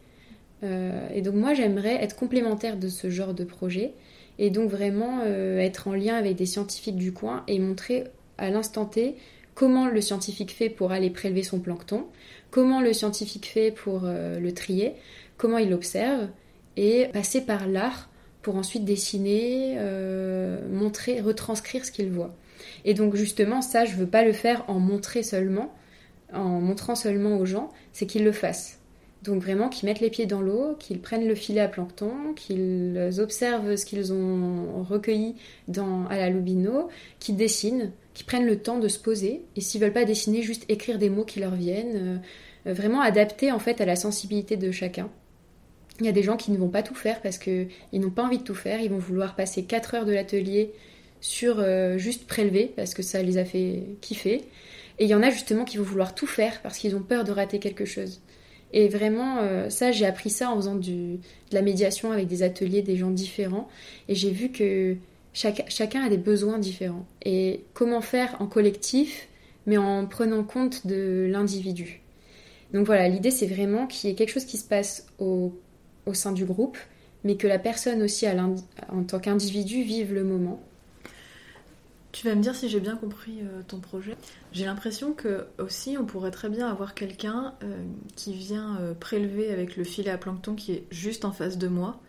et donc moi, j'aimerais être complémentaire de ce genre de projet et donc vraiment euh, être en lien avec des scientifiques du coin et montrer à l'instant T comment le scientifique fait pour aller prélever son plancton, comment le scientifique fait pour euh, le trier, comment il l'observe, et passer par l'art pour ensuite dessiner, euh, montrer, retranscrire ce qu'il voit. Et donc justement, ça, je veux pas le faire en montrer seulement, en montrant seulement aux gens, c'est qu'ils le fassent. Donc vraiment qu'ils mettent les pieds dans l'eau, qu'ils prennent le filet à plancton, qu'ils observent ce qu'ils ont recueilli dans, à la Lubino, qu'ils dessinent, qu'ils prennent le temps de se poser, et s'ils veulent pas dessiner, juste écrire des mots qui leur viennent, euh, vraiment adapter en fait à la sensibilité de chacun. Il y a des gens qui ne vont pas tout faire parce qu'ils n'ont pas envie de tout faire, ils vont vouloir passer 4 heures de l'atelier sur euh, juste prélever parce que ça les a fait kiffer. Et il y en a justement qui vont vouloir tout faire parce qu'ils ont peur de rater quelque chose. Et vraiment, euh, ça, j'ai appris ça en faisant de la médiation avec des ateliers, des gens différents. Et j'ai vu que chacun a des besoins différents. Et comment faire en collectif, mais en prenant compte de l'individu. Donc voilà, l'idée, c'est vraiment qu'il y ait quelque chose qui se passe au, au sein du groupe, mais que la personne aussi, en tant qu'individu, vive le moment. Tu vas me dire si j'ai bien compris euh, ton projet. J'ai l'impression que aussi on pourrait très bien avoir quelqu'un euh, qui vient euh, prélever avec le filet à plancton qui est juste en face de moi,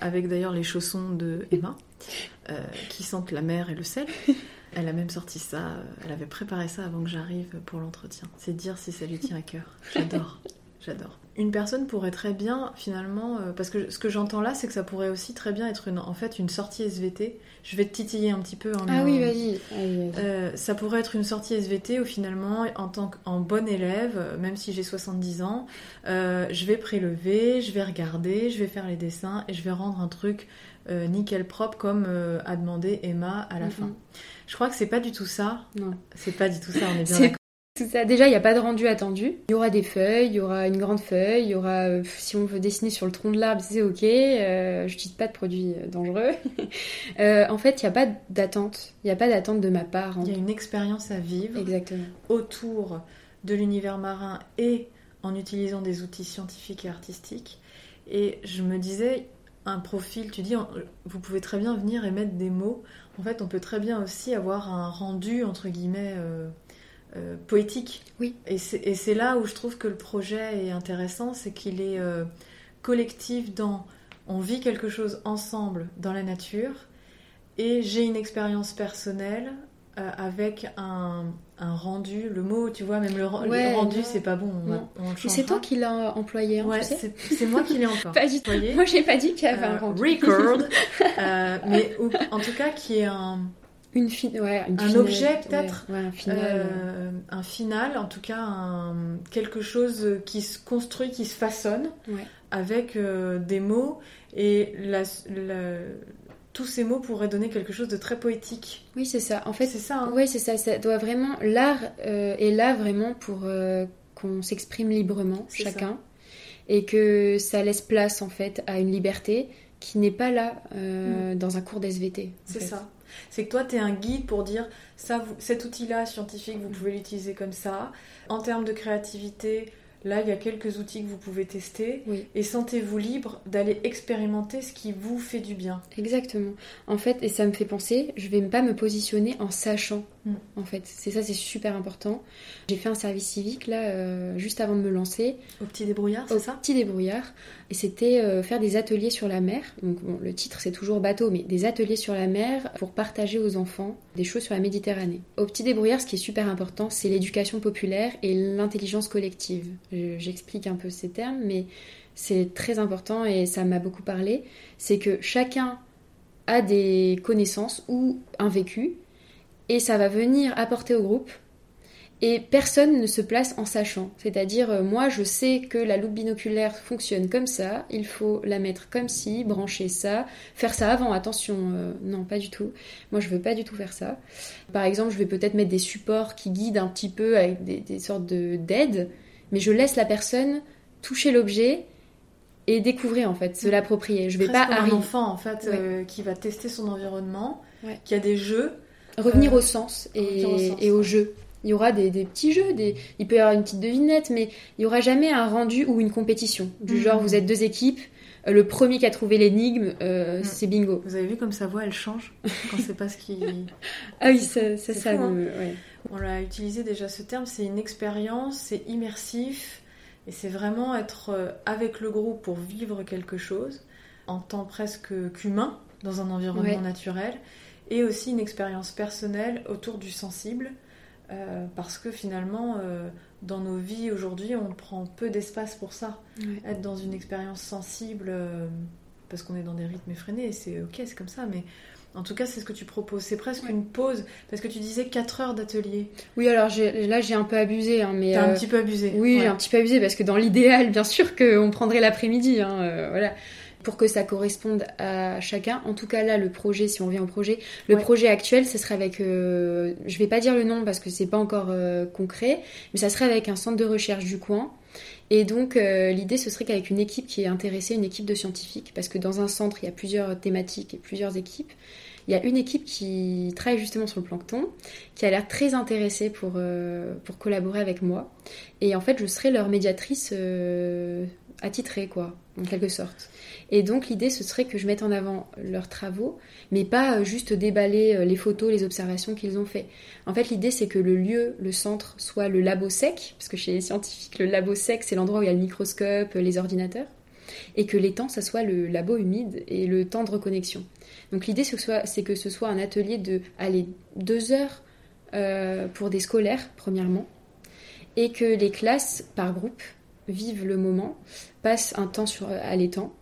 avec d'ailleurs les chaussons de Emma, qui sentent la mer et le sel. Elle a même sorti ça, elle avait préparé ça avant que j'arrive pour l'entretien. C'est dire si ça lui tient à cœur. J'adore. J'adore. Une personne pourrait très bien, finalement, euh, parce que ce que j'entends là, c'est que ça pourrait aussi très bien être une, en fait une sortie SVT. Je vais te titiller un petit peu. En, ah oui, vas-y. Euh, ça pourrait être une sortie SVT où finalement, en tant qu'en bon élève, euh, même si j'ai 70 ans, je vais prélever, je vais regarder, je vais faire les dessins et je vais rendre un truc nickel propre comme a demandé Emma à la fin. Je crois que c'est pas du tout ça. Non. C'est pas du tout ça, on est bien d'accord. Ça. Déjà, il n'y a pas de rendu attendu. Il y aura des feuilles, il y aura une grande feuille, il y aura, euh, si on veut dessiner sur le tronc de l'arbre, c'est ok. Euh, je n'utilise pas de produits euh, dangereux. en fait, il n'y a pas d'attente. Il n'y a pas d'attente de ma part. Il y a une expérience à vivre. Exactement. Autour de l'univers marin et en utilisant des outils scientifiques et artistiques. Et je me disais, un profil, tu dis, vous pouvez très bien venir et mettre des mots. En fait, on peut très bien aussi avoir un rendu, entre guillemets, euh, poétique. Oui. Et c'est là où je trouve que le projet est intéressant, c'est qu'il est, euh, collectif dans on vit quelque chose ensemble dans la nature et j'ai une expérience personnelle euh, avec un, rendu, le mot, tu vois, même le, rendu, c'est pas bon. c'est toi qui l'as employé, hein, c'est moi qui l'ai encore. pas du tout. Moi, j'ai pas dit qu'il y avait un rendu. Record, mais en tout cas, qui est un, une, un objet peut-être un, final, euh, un final en tout cas un, quelque chose qui se construit qui se façonne avec euh, des mots et la, tous ces mots pourraient donner quelque chose de très poétique oui c'est ça en fait c'est ça hein. oui c'est ça ça doit vraiment l'art euh, est là vraiment pour qu'on s'exprime librement chacun et que ça laisse place en fait à une liberté qui n'est pas là mm. dans un cours d'SVT. C'est ça. C'est que toi, tu es un guide pour dire ça, cet outil-là scientifique, vous pouvez l'utiliser comme ça. En termes de créativité, Là, il y a quelques outils que vous pouvez tester et sentez-vous libre d'aller expérimenter ce qui vous fait du bien. Exactement. En fait, et ça me fait penser, je vais pas me positionner en sachant. Mm. En fait, c'est ça, c'est super important. J'ai fait un service civique là, euh, juste avant de me lancer. Au petit débrouillard, c'est ça? Petit débrouillard. Et c'était euh, faire des ateliers sur la mer. Donc le titre c'est toujours bateau, mais des ateliers sur la mer pour partager aux enfants des choses sur la Méditerranée. Au petit débrouillard, ce qui est super important, c'est l'éducation populaire et l'intelligence collective. J'explique un peu ces termes, mais c'est très important et ça m'a beaucoup parlé. C'est que chacun a des connaissances ou un vécu et ça va venir apporter au groupe et personne ne se place en sachant. C'est-à-dire, euh, moi, je sais que la loupe binoculaire fonctionne comme ça, il faut la mettre comme ci, brancher ça, faire ça avant, attention, euh, non, pas du tout. Moi, je veux pas du tout faire ça. Par exemple, je vais peut-être mettre des supports qui guident un petit peu avec des, sortes de d'aides, mais je laisse la personne toucher l'objet et découvrir en fait, se l'approprier. Je vais pas un enfant en fait euh, qui va tester son environnement, qui a des jeux. Revenir au sens et, au, et au jeu. Il y aura des, petits jeux, des... il peut y avoir une petite devinette, mais il n'y aura jamais un rendu ou une compétition. Du mhm. genre, vous êtes deux équipes, euh, le premier qui a trouvé l'énigme, euh, mhm. c'est bingo. Vous avez vu comme sa voix, elle change quand c'est pas ce qui. ah oui, c'est ça. Hein. On l'a utilisé déjà ce terme, c'est une expérience, c'est immersif, et c'est vraiment être euh, avec le groupe pour vivre quelque chose en temps presque qu'humain, dans un environnement naturel, et aussi une expérience personnelle autour du sensible euh, parce que finalement, euh, dans nos vies aujourd'hui, on prend peu d'espace pour ça. Être dans une expérience sensible, euh, parce qu'on est dans des rythmes effrénés, c'est ok, c'est comme ça, mais en tout cas, c'est ce que tu proposes. C'est presque une pause, parce que tu disais 4 heures d'atelier. Oui, alors là, j'ai un peu abusé. Hein, mais, T'as un petit peu abusé. Oui, j'ai un petit peu abusé, parce que dans l'idéal, bien sûr qu'on prendrait l'après-midi. Hein, voilà pour que ça corresponde à chacun. En tout cas là, le projet, si on vient au projet, le projet actuel, ce serait avec, euh, je vais pas dire le nom parce que c'est pas encore euh, concret, mais ça serait avec un centre de recherche du coin. Et donc euh, l'idée, ce serait qu'avec une équipe qui est intéressée, une équipe de scientifiques, parce que dans un centre, il y a plusieurs thématiques et plusieurs équipes. Il y a une équipe qui travaille justement sur le plancton, qui a l'air très intéressée pour, pour collaborer avec moi. Et en fait, je serai leur médiatrice attitrée, quoi, en quelque sorte. Et donc l'idée, ce serait que je mette en avant leurs travaux, mais pas euh, juste déballer euh, les photos, les observations qu'ils ont fait. En fait, l'idée, c'est que le lieu, le centre, soit le labo sec, parce que chez les scientifiques, le labo sec, c'est l'endroit où il y a le microscope, les ordinateurs, et que temps, ça soit le labo humide et le temps de reconnexion. Donc l'idée, c'est que ce soit un atelier de, aller deux heures euh, pour des scolaires, premièrement, et que les classes, par groupe, vivent le moment, passent un temps sur, à l'étang,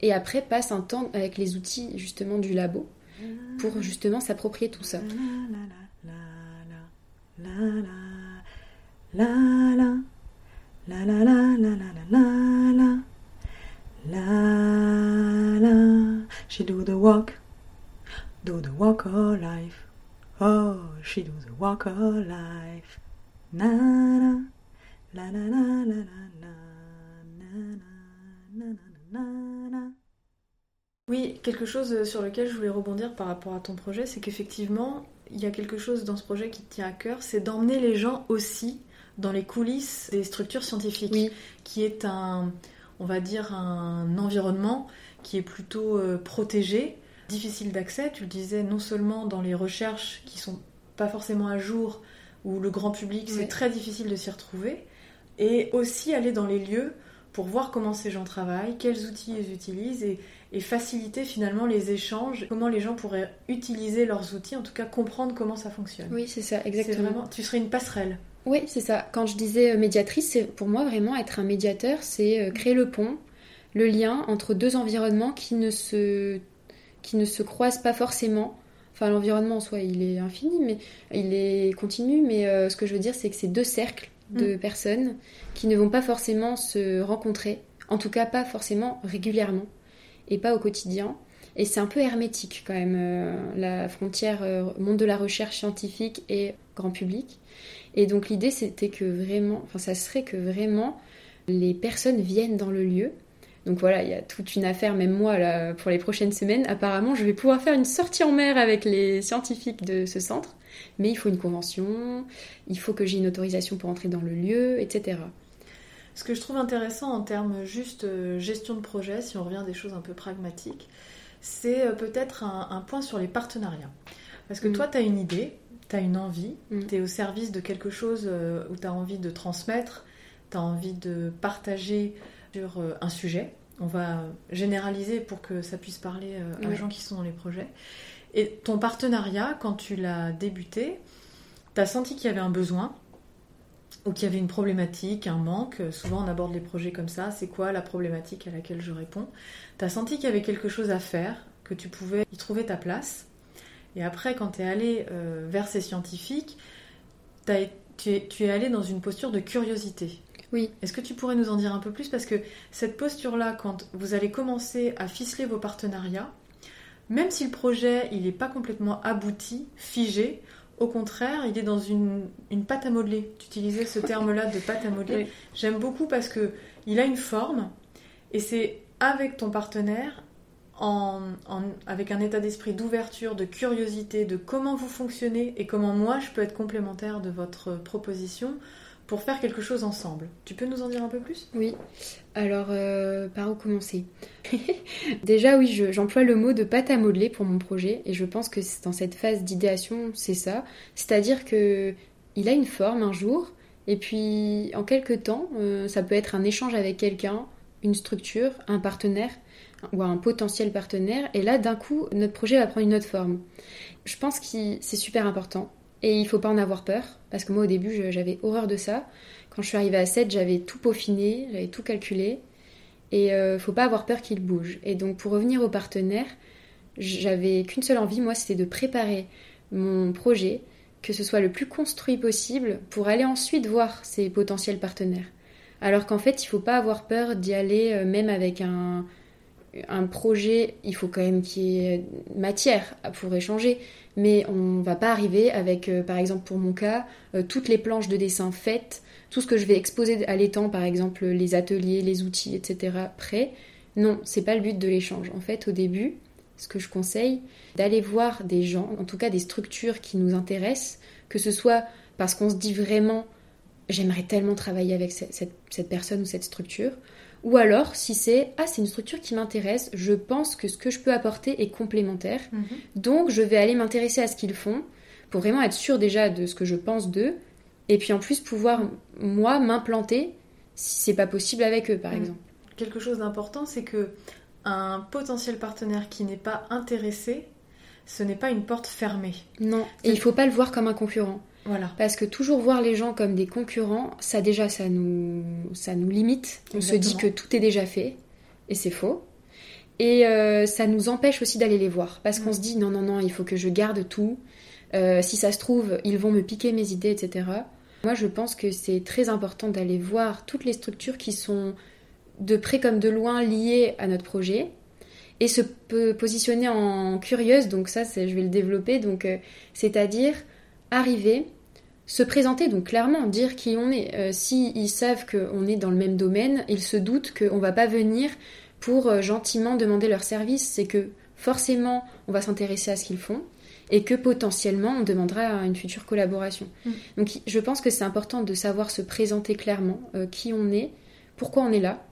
et après passe un temps avec les outils justement du labo pour justement s'approprier tout ça. She do the walk, do the walk life. Oh, she do the walk life. La la la Oui, quelque chose sur lequel je voulais rebondir par rapport à ton projet, c'est qu'effectivement, il y a quelque chose dans ce projet qui te tient à cœur, c'est d'emmener les gens aussi dans les coulisses des structures scientifiques, qui est un, on va dire, un environnement qui est plutôt euh, protégé, difficile d'accès. Tu le disais, non seulement dans les recherches qui sont pas forcément à jour, où le grand public, c'est très difficile de s'y retrouver, et aussi aller dans les lieux pour voir comment ces gens travaillent, quels outils ils utilisent et, faciliter finalement les échanges, comment les gens pourraient utiliser leurs outils, en tout cas comprendre comment ça fonctionne. Oui, c'est ça, exactement. Vraiment, tu serais une passerelle. Oui, c'est ça. Quand je disais euh, médiatrice, c'est pour moi vraiment être un médiateur, c'est euh, créer le pont, le lien entre deux environnements qui ne se, qui ne se croisent pas forcément. Enfin, l'environnement en soi, il est infini, mais il est continu. Mais euh, ce que je veux dire, c'est que c'est deux cercles de mm. personnes qui ne vont pas forcément se rencontrer, en tout cas pas forcément régulièrement et pas au quotidien. Et c'est un peu hermétique quand même, euh, la frontière euh, monde de la recherche scientifique et grand public. Et donc l'idée c'était que vraiment, enfin ça serait que vraiment les personnes viennent dans le lieu. Donc voilà, il y a toute une affaire, même moi, là, pour les prochaines semaines. Apparemment, je vais pouvoir faire une sortie en mer avec les scientifiques de ce centre mais il faut une convention, il faut que j'ai une autorisation pour entrer dans le lieu, etc. Ce que je trouve intéressant en termes juste euh, gestion de projet, si on revient à des choses un peu pragmatiques, c'est euh, peut-être un, point sur les partenariats. Parce que mm. toi, tu as une idée, tu as une envie, mm. tu es au service de quelque chose euh, où tu as envie de transmettre, tu as envie de partager sur un sujet. On va généraliser pour que ça puisse parler aux gens qui sont dans les projets. Et ton partenariat, quand tu l'as débuté, tu as senti qu'il y avait un besoin ou qu'il y avait une problématique, un manque? Souvent, on aborde les projets comme ça. C'est quoi la problématique à laquelle je réponds? Tu as senti qu'il y avait quelque chose à faire, que tu pouvais y trouver ta place? Et après, quand tu es allé euh, vers ces scientifiques, tu es, tu es allé dans une posture de curiosité. Oui. Est-ce que tu pourrais nous en dire un peu plus? Parce que cette posture-là, quand vous allez commencer à ficeler vos partenariats, même si le projet il n'est pas complètement abouti, figé, au contraire, il est dans une, une pâte à modeler. Tu utilisais ce terme-là de pâte à modeler. Oui. J'aime beaucoup parce que il a une forme et c'est avec ton partenaire, en, en- avec un état d'esprit d'ouverture, de curiosité, de comment vous fonctionnez et comment moi je peux être complémentaire de votre proposition pour faire quelque chose ensemble. Tu peux nous en dire un peu plus? Oui. Alors, euh, par où commencer? Déjà, oui, je- j'emploie le mot de pâte à modeler pour mon projet et je pense que dans cette phase d'idéation, c'est ça. C'est-à-dire que il a une forme un jour et puis en quelques temps, euh, ça peut être un échange avec quelqu'un, une structure, un partenaire ou un potentiel partenaire et là, d'un coup, notre projet va prendre une autre forme. Je pense que c'est super important et il faut pas en avoir peur parce que moi, au début, j'avais horreur de ça. Quand je suis arrivée à 7, j'avais tout peaufiné, j'avais tout calculé. Et euh, faut pas avoir peur qu'il bouge. Et donc pour revenir au partenaire, j'avais qu'une seule envie, moi, c'était de préparer mon projet, que ce soit le plus construit possible, pour aller ensuite voir ses potentiels partenaires. Alors qu'en fait, il faut pas avoir peur d'y aller, euh, même avec un, un projet, il faut quand même qu'il y ait matière pour échanger. Mais on va pas arriver avec, euh, par exemple pour mon cas, euh, toutes les planches de dessin faites, tout ce que je vais exposer à l'étang, par exemple les ateliers, les outils, etc. prêts. Non, c'est pas le but de l'échange. En fait, au début, ce que je conseille, d'aller voir des gens, en tout cas des structures qui nous intéressent, que ce soit parce qu'on se dit vraiment j'aimerais tellement travailler avec cette personne ou cette structure, ou alors si c'est ah c'est une structure qui m'intéresse, je pense que ce que je peux apporter est complémentaire, donc je vais aller m'intéresser à ce qu'ils font pour vraiment être sûr déjà de ce que je pense d'eux, et puis en plus pouvoir moi m'implanter si c'est pas possible avec eux par Mm. exemple. Quelque chose d'important, c'est que un potentiel partenaire qui n'est pas intéressé, ce n'est pas une porte fermée. Non, et il faut pas le voir comme un concurrent. Voilà. Parce que toujours voir les gens comme des concurrents, ça déjà, ça nous, ça nous limite. On se dit que tout est déjà fait, et c'est faux. Et euh, ça nous empêche aussi d'aller les voir, parce qu'on se dit non, non, non, il faut que je garde tout. Euh, si ça se trouve, ils vont me piquer mes idées, etc. Moi, je pense que c'est très important d'aller voir toutes les structures qui sont de près comme de loin liées à notre projet et se po- positionner en curieuse. Donc ça, je vais le développer. Donc, euh, c'est-à-dire arriver, se présenter, donc clairement dire qui on est. Euh, si ils savent qu'on est dans le même domaine, ils se doutent qu'on va pas venir pour euh, gentiment demander leur service. C'est que forcément, on va s'intéresser à ce qu'ils font et que potentiellement, on demandera une future collaboration. Mm. Donc, je pense que c'est important de savoir se présenter clairement euh, qui on est, pourquoi on est là.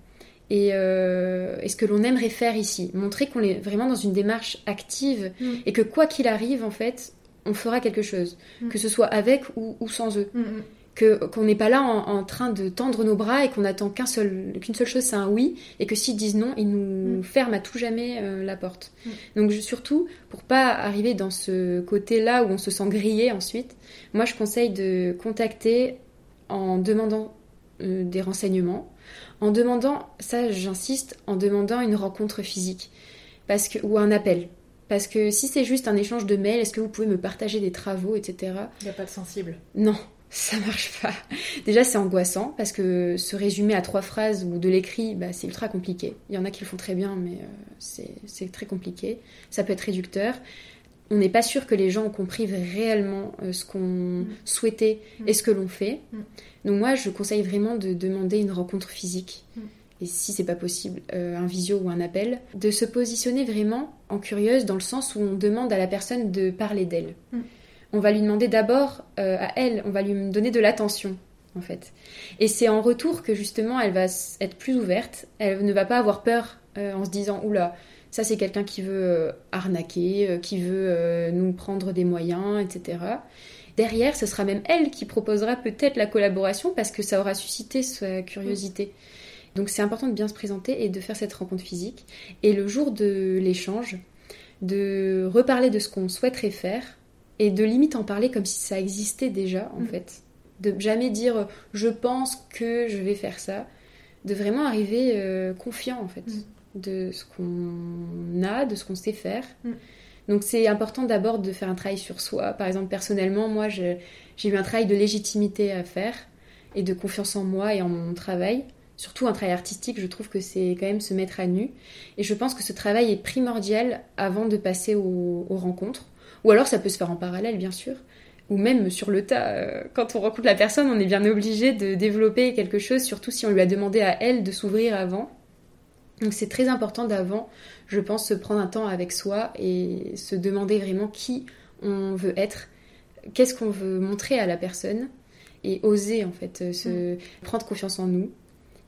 Et, euh, et ce que l'on aimerait faire ici, montrer qu'on est vraiment dans une démarche active Mm. et que quoi qu'il arrive, en fait, on fera quelque chose, Mm. que ce soit avec ou, ou sans eux. Mm, mm. Que qu'on n'est pas là en, en train de tendre nos bras et qu'on attend qu'un seul, qu'une seule chose, c'est un oui, et que s'ils disent non, ils nous ferment à tout jamais euh, la porte. Donc je- surtout, pour pas arriver dans ce côté-là où on se sent grillé ensuite, moi je conseille de contacter en demandant euh, des renseignements, en demandant, ça j'insiste, en demandant une rencontre physique, parce que ou un appel. Parce que si c'est juste un échange de mails, est-ce que vous pouvez me partager des travaux, etc. Il n'y a pas de sensible. Non, ça marche pas. Déjà, c'est angoissant parce que se résumer à trois phrases ou de l'écrit, bah, c'est ultra compliqué. Il y en a qui le font très bien, mais euh, c'est très compliqué. Ça peut être réducteur. On n'est pas sûr que les gens ont compris réellement euh, ce qu'on souhaitait Mm. et ce que l'on fait. Mm. Donc moi, je conseille vraiment de demander une rencontre physique. Mm. Et si c'est pas possible, euh, un visio ou un appel, de se positionner vraiment en curieuse dans le sens où on demande à la personne de parler d'elle. Mm. On va lui demander d'abord euh, à elle, on va lui donner de l'attention en fait. Et c'est en retour que justement elle va être plus ouverte, elle ne va pas avoir peur euh, en se disant oula, ça c'est quelqu'un qui veut arnaquer, qui veut nous prendre des moyens, etc. Derrière, ce sera même elle qui proposera peut-être la collaboration parce que ça aura suscité sa curiosité. Donc c'est important de bien se présenter et de faire cette rencontre physique. Et le jour de l'échange, de reparler de ce qu'on souhaiterait faire et de limite en parler comme si ça existait déjà en Mm. fait. De jamais dire euh, je pense que je vais faire ça. De vraiment arriver euh, confiant en fait Mm. de ce qu'on a, de ce qu'on sait faire. Mm. Donc c'est important d'abord de faire un travail sur soi. Par exemple, personnellement, moi, j'ai eu un travail de légitimité à faire et de confiance en moi et en mon travail. Surtout un travail artistique, je trouve que c'est quand même se mettre à nu. Et je pense que ce travail est primordial avant de passer aux, aux rencontres. Ou alors ça peut se faire en parallèle, bien sûr. Ou même sur le tas. Euh, Quand on rencontre la personne, on est bien obligé de développer quelque chose, surtout si on lui a demandé à elle de s'ouvrir avant. Donc c'est très important d'avant, je pense, se prendre un temps avec soi et se demander vraiment qui on veut être, qu'est-ce qu'on veut montrer à la personne et oser en fait euh, se prendre confiance en nous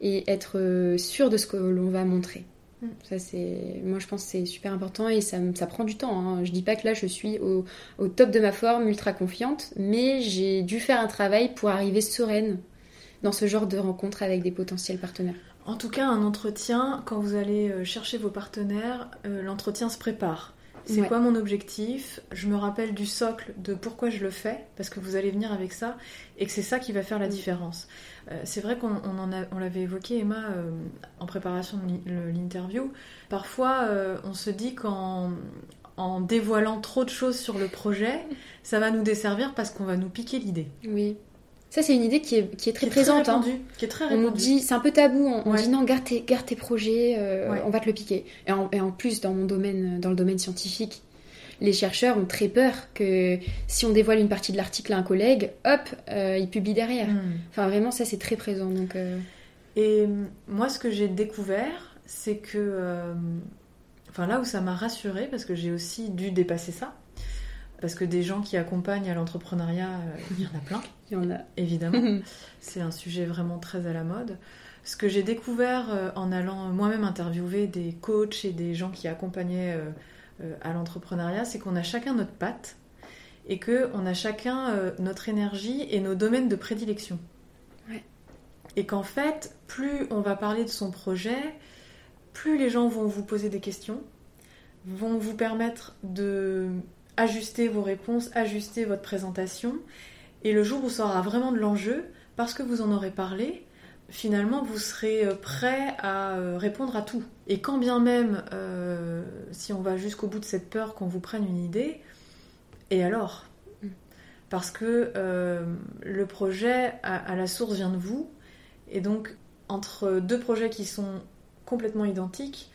et être euh, sûr de ce que l'on va montrer. Mm. Ça c'est, moi je pense que c'est super important et ça, ça prend du temps. hein. Je dis pas que là je suis au, au top de ma forme, ultra confiante, mais j'ai dû faire un travail pour arriver sereine dans ce genre de rencontre avec des potentiels partenaires. En tout cas, un entretien, quand vous allez euh, chercher vos partenaires, euh, l'entretien se prépare. C'est Ouais. quoi mon objectif? Je me rappelle du socle de pourquoi je le fais, parce que vous allez venir avec ça, et que c'est ça qui va faire la Mm. différence. Euh, c'est vrai qu'on on en a- on l'avait évoqué, Emma, euh, en préparation de l'interview. Parfois, euh, on se dit qu'en en dévoilant trop de choses sur le projet, ça va nous desservir parce qu'on va nous piquer l'idée. Oui. Ça c'est une idée qui est, qui est très Qui est présente. hein. répandue, qui est très On dit, c'est un peu tabou, on, on Ouais. dit non, garde tes, garde tes projets, euh, Ouais. on va te le piquer. Et en, et en plus, dans mon domaine, dans le domaine scientifique, les chercheurs ont très peur que si on dévoile une partie de l'article à un collègue, hop, euh, il publie derrière. Mm. Enfin, vraiment, ça c'est très présent. Donc, euh, Et moi, ce que j'ai découvert, c'est que. enfin, là où ça m'a rassurée, parce que j'ai aussi dû dépasser ça, parce que des gens qui accompagnent à l'entrepreneuriat, euh, il y en a plein, il y en a. évidemment. c'est un sujet vraiment très à la mode. Ce que j'ai découvert euh, en allant moi-même interviewer des coachs et des gens qui accompagnaient euh, à l'entrepreneuriat, c'est qu'on a chacun notre patte et que on a chacun notre énergie et nos domaines de prédilection. Ouais. Et qu'en fait, plus on va parler de son projet, plus les gens vont vous poser des questions, vont vous permettre de ajuster vos réponses, ajuster votre présentation. Et le jour où ça aura vraiment de l'enjeu, parce que vous en aurez parlé, finalement vous serez euh, prêt à euh, répondre à tout. Et quand bien même, euh, si on va jusqu'au bout de cette peur qu'on vous prenne une idée, et alors? Parce que le projet à la source vient de vous, et donc entre deux projets qui sont complètement identiques,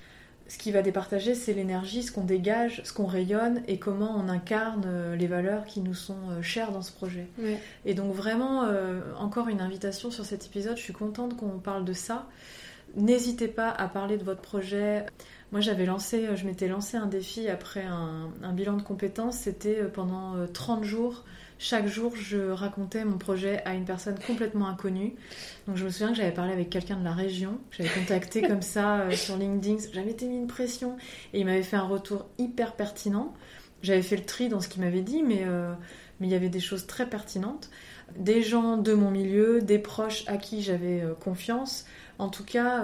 ce qui va départager, c'est l'énergie, ce qu'on dégage, ce qu'on rayonne et comment on incarne euh, les valeurs qui nous sont euh, chères dans ce projet. Ouais. Et donc vraiment, euh, encore une invitation sur cet épisode, je suis contente qu'on parle de ça. N'hésitez pas à parler de votre projet. Moi, j'avais lancé, je m'étais lancé un défi après un, un bilan de compétences. C'était pendant euh, 30 jours. Chaque jour, je racontais mon projet à une personne complètement inconnue. Donc, je me souviens que j'avais parlé avec quelqu'un de la région. que J'avais contacté comme ça euh, sur LinkedIn. J'avais été mis une pression et il m'avait fait un retour hyper pertinent. J'avais fait le tri dans ce qu'il m'avait dit, mais euh, mais il y avait des choses très pertinentes. Des gens de mon milieu, des proches à qui j'avais euh, confiance. En tout cas,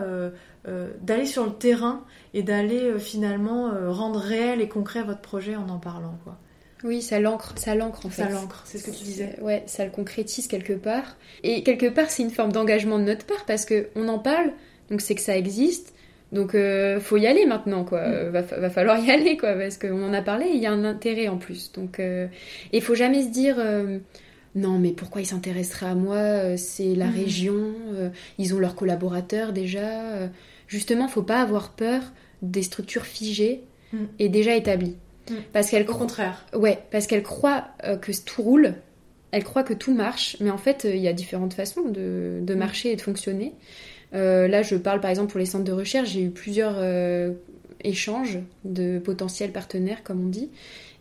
d'aller sur le terrain et d'aller finalement rendre réel et concret votre projet en en parlant. Quoi. Oui, ça l'ancre, ça l'ancre en fait. Ça l'ancre, c'est ce que tu disais. Ouais, ça le concrétise quelque part. Et quelque part, c'est une forme d'engagement de notre part parce que on en parle, donc c'est que ça existe. Donc euh, faut y aller maintenant quoi. Mm. Va, fa- va falloir y aller quoi parce qu'on en a parlé. Il y a un intérêt en plus. Donc euh, et faut jamais se dire euh, non mais pourquoi ils s'intéresseraient à moi Euh, C'est la Mhm. région. euh, ils ont leurs collaborateurs déjà. Justement, faut pas avoir peur des structures figées Mhm. et déjà établies. Mhm. Parce qu'elles Au contraire. Ouais, parce qu'elle croit euh, que tout roule, elle croit que tout marche, mais en fait, euh, il y a différentes façons de, de marcher et de fonctionner. Euh, là, je parle par exemple pour les centres de recherche, j'ai eu plusieurs euh, échanges de potentiels partenaires, comme on dit,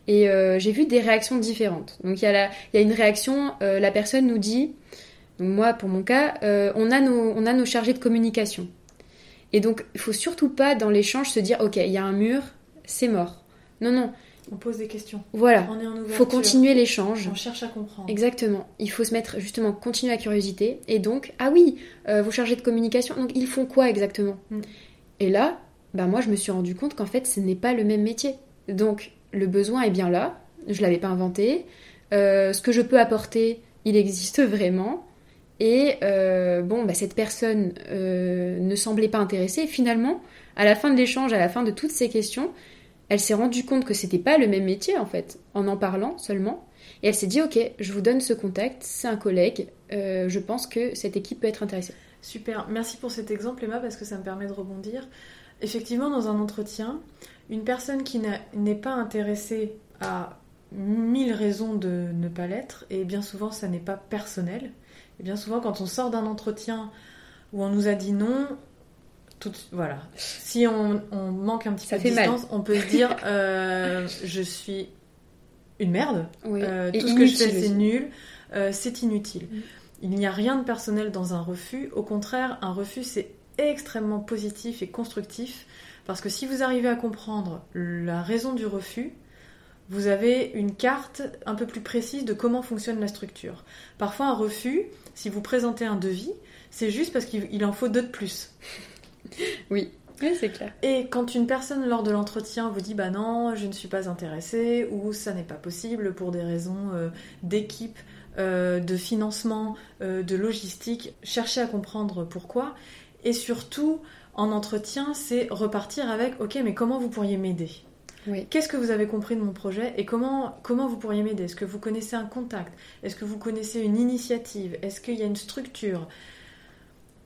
et euh, j'ai vu des réactions différentes. Donc il y, a y une réaction, la personne nous dit, donc moi pour mon cas, on, a nos, on a nos chargés de communication. Et donc il faut surtout pas dans l'échange se dire, ok, il y a un mur, c'est mort. Non, non, On pose des questions. voilà. On est en ouverture. faut continuer l'échange. On cherche à comprendre. Exactement. Il faut se mettre justement continuer la curiosité et donc ah oui, euh, vous chargez de communication. Donc ils font quoi exactement Mm. Et là, bah moi je me suis rendu compte qu'en fait ce n'est pas le même métier. Donc le besoin est bien là. Je l'avais pas inventé. Euh, ce que je peux apporter, il existe vraiment. Et euh, bon, bah, cette personne euh, ne semblait pas intéressée. Finalement, à la fin de l'échange, à la fin de toutes ces questions, elle s'est rendue compte que c'était pas le même métier en fait, en en parlant seulement. Et elle s'est dit, ok, je vous donne ce contact, c'est un collègue, euh, je pense que cette équipe peut être intéressée. Super, merci pour cet exemple Emma parce que ça me permet de rebondir. Effectivement, dans un entretien, une personne qui n'est pas intéressée à mille raisons de ne pas l'être, et bien souvent ça n'est pas personnel, et bien souvent quand on sort d'un entretien où on nous a dit non, tout, de- voilà, si on, on manque un petit Ça peu de mal. distance, on peut se dire euh, je suis une merde, Oui. euh, tout ce que je fais, c'est nul, euh, c'est inutile. Mm. Il n'y a rien de personnel dans un refus. Au contraire, un refus, c'est extrêmement positif et constructif. Parce que si vous arrivez à comprendre la raison du refus, vous avez une carte un peu plus précise de comment fonctionne la structure. Parfois, un refus, si vous présentez un devis, c'est juste parce qu'il il en faut deux de plus. Oui, oui c'est clair. Et quand une personne lors de l'entretien vous dit bah non, je ne suis pas intéressée ou ça n'est pas possible pour des raisons euh, d'équipe, euh, de financement, euh, de logistique, cherchez à comprendre pourquoi. Et surtout, en entretien, c'est repartir avec ok, mais comment vous pourriez m'aider? Oui. Qu'est-ce que vous avez compris de mon projet et comment, comment vous pourriez m'aider? Est-ce que vous connaissez un contact? Est-ce que vous connaissez une initiative? Est-ce qu'il y a une structure?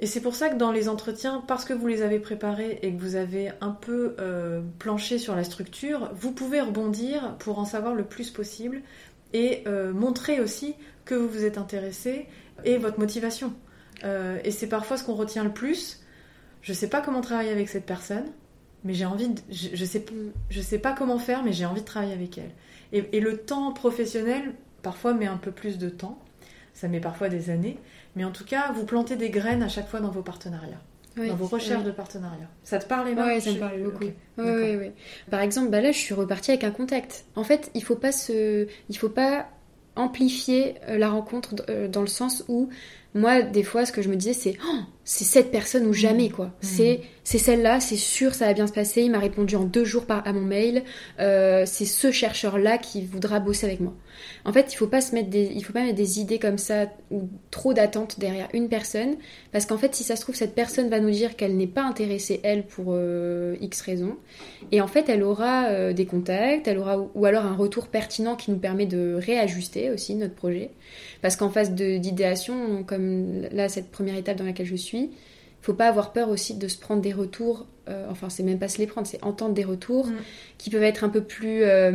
Et c'est pour ça que dans les entretiens, parce que vous les avez préparés et que vous avez un peu euh, planché sur la structure, vous pouvez rebondir pour en savoir le plus possible et euh, montrer aussi que vous vous êtes intéressé et votre motivation. Euh, et c'est parfois ce qu'on retient le plus. Je sais pas comment travailler avec cette personne, mais j'ai envie de, je, je sais pas comment faire, mais j'ai envie de travailler avec elle. Et le temps professionnel parfois met un peu plus de temps. Ça met parfois des années, mais en tout cas, vous plantez des graines à chaque fois dans vos partenariats, Oui, dans vos recherches oui. de partenariats. Ça te parle, Emma Ouais, ça me parle beaucoup. ok, Ouais, d'accord. ouais, ouais. Par exemple, bah là, je suis repartie avec un contact. En fait, il faut pas se, il faut pas amplifier euh, la rencontre euh, dans le sens où moi, des fois, ce que je me disais, c'est Oh, c'est cette personne ou jamais quoi. C'est c'est celle-là, c'est sûr, ça va bien se passer. Il m'a répondu en deux jours par à mon mail. Euh, c'est ce chercheur-là qui voudra bosser avec moi. En fait, il faut pas se mettre des, il faut pas mettre des idées comme ça ou trop d'attentes derrière une personne, parce qu'en fait, si ça se trouve, cette personne va nous dire qu'elle n'est pas intéressée elle pour euh, X raisons, et en fait, elle aura euh, des contacts, elle aura ou alors un retour pertinent qui nous permet de réajuster aussi notre projet, parce qu'en phase d'idéation, comme là cette première étape dans laquelle je suis, faut pas avoir peur aussi de se prendre des retours. euh, enfin, c'est même pas se les prendre, c'est entendre des retours Mm. qui peuvent être un peu plus euh,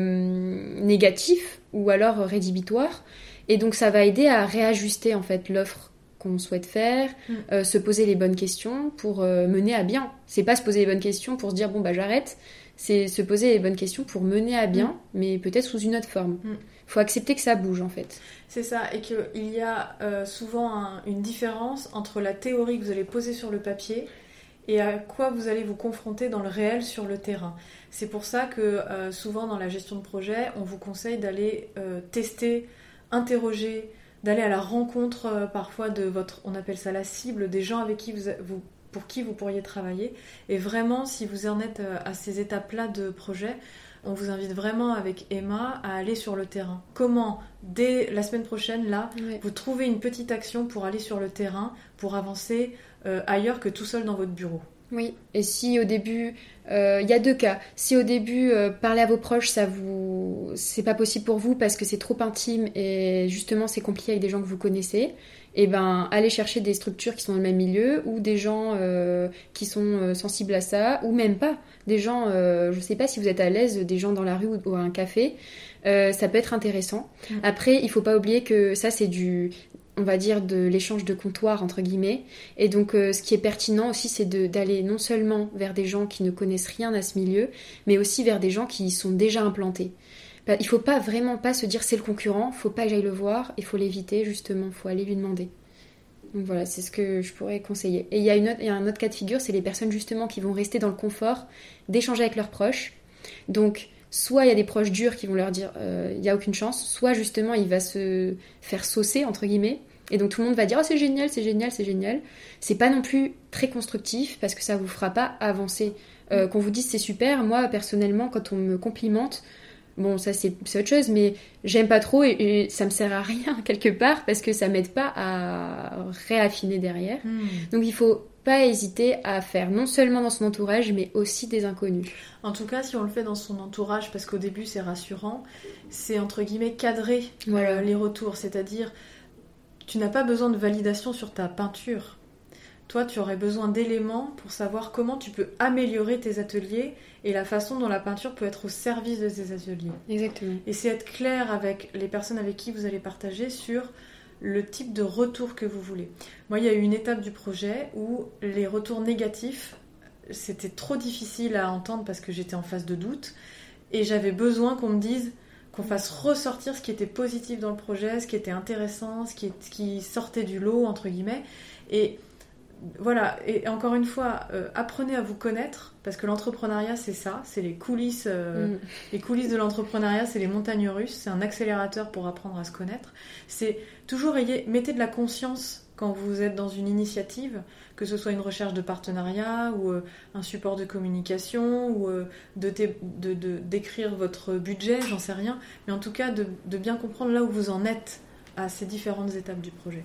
négatifs ou alors rédhibitoires. Et donc, ça va aider à réajuster en fait l'offre qu'on souhaite faire, Mm. euh, se poser les bonnes questions pour euh, mener à bien. C'est pas se poser les bonnes questions pour se dire bon bah j'arrête. C'est se poser les bonnes questions pour mener à bien, mais peut-être sous une autre forme. Faut accepter que ça bouge en fait. C'est ça, et qu'il y a euh, souvent un- une différence entre la théorie que vous allez poser sur le papier et à quoi vous allez vous confronter dans le réel sur le terrain. C'est pour ça que euh, souvent dans la gestion de projet, on vous conseille d'aller euh, tester, interroger, d'aller à la rencontre parfois de votre, on appelle ça la cible, des gens avec qui vous, vous- pour qui vous pourriez travailler. Et vraiment, si vous en êtes à ces étapes-là de projet, on vous invite vraiment avec Emma à aller sur le terrain. Comment, dès la semaine prochaine, là, vous trouvez une petite action pour aller sur le terrain, pour avancer euh, ailleurs que tout seul dans votre bureau? Oui, et si au début, euh, il y a deux cas. Si au début, euh, parler à vos proches, ça vous, c'est pas possible pour vous parce que c'est trop intime et justement c'est compliqué avec des gens que vous connaissez, et ben allez chercher des structures qui sont dans le même milieu ou des gens euh, qui sont euh, sensibles à ça ou même pas des gens. euh, je sais pas si vous êtes à l'aise, des gens dans la rue ou, à un café, euh, ça peut être intéressant. Après, il faut pas oublier que ça c'est du on va dire de l'échange de comptoir entre guillemets et donc, ce qui est pertinent aussi, c'est d'aller non seulement vers des gens qui ne connaissent rien à ce milieu, mais aussi vers des gens qui y sont déjà implantés. Bah, il faut pas vraiment pas se dire c'est le concurrent, faut pas que j'aille le voir, il faut l'éviter justement, faut aller lui demander. Donc voilà, c'est ce que je pourrais conseiller. Et il y, a une autre- il y a un autre cas de figure, c'est les personnes justement qui vont rester dans le confort d'échanger avec leurs proches. Donc, soit il y a des proches durs qui vont leur dire euh, il y a aucune chance, soit justement il va se faire saucer entre guillemets. Et donc tout le monde va dire oh c'est génial, c'est génial, c'est génial. C'est pas non plus très constructif parce que ça vous fera pas avancer. Euh, Qu'on vous dise c'est super, moi personnellement quand on me complimente, bon ça c'est autre chose, mais j'aime pas trop et, et ça me sert à rien quelque part parce que ça m'aide pas à réaffiner derrière. Donc il faut pas hésiter à faire non seulement dans son entourage, mais aussi des inconnus. En tout cas, si on le fait dans son entourage, parce qu'au début c'est rassurant, c'est entre guillemets cadrer Voilà. euh, les retours. C'est-à-dire, tu n'as pas besoin de validation sur ta peinture. Toi, tu aurais besoin d'éléments pour savoir comment tu peux améliorer tes ateliers et la façon dont la peinture peut être au service de tes ateliers. Exactement. Et c'est être clair avec les personnes avec qui vous allez partager sur le type de retour que vous voulez. Moi, il y a eu une étape du projet où les retours négatifs, c'était trop difficile à entendre parce que j'étais en phase de doute et j'avais besoin qu'on me dise qu'on fasse ressortir ce qui était positif dans le projet, ce qui était intéressant, ce qui, est- ce qui sortait du lot, entre guillemets. Et voilà, et encore une fois, euh, apprenez à vous connaître, parce que l'entrepreneuriat, c'est ça, c'est les coulisses, euh, Mm. les coulisses de l'entrepreneuriat, c'est les montagnes russes, c'est un accélérateur pour apprendre à se connaître. C'est toujours ayez, mettez de la conscience quand vous êtes dans une initiative, que ce soit une recherche de partenariat ou euh, un support de communication ou de, té- de- de- d'écrire votre budget, j'en sais rien, mais en tout cas de, de bien comprendre là où vous en êtes à ces différentes étapes du projet.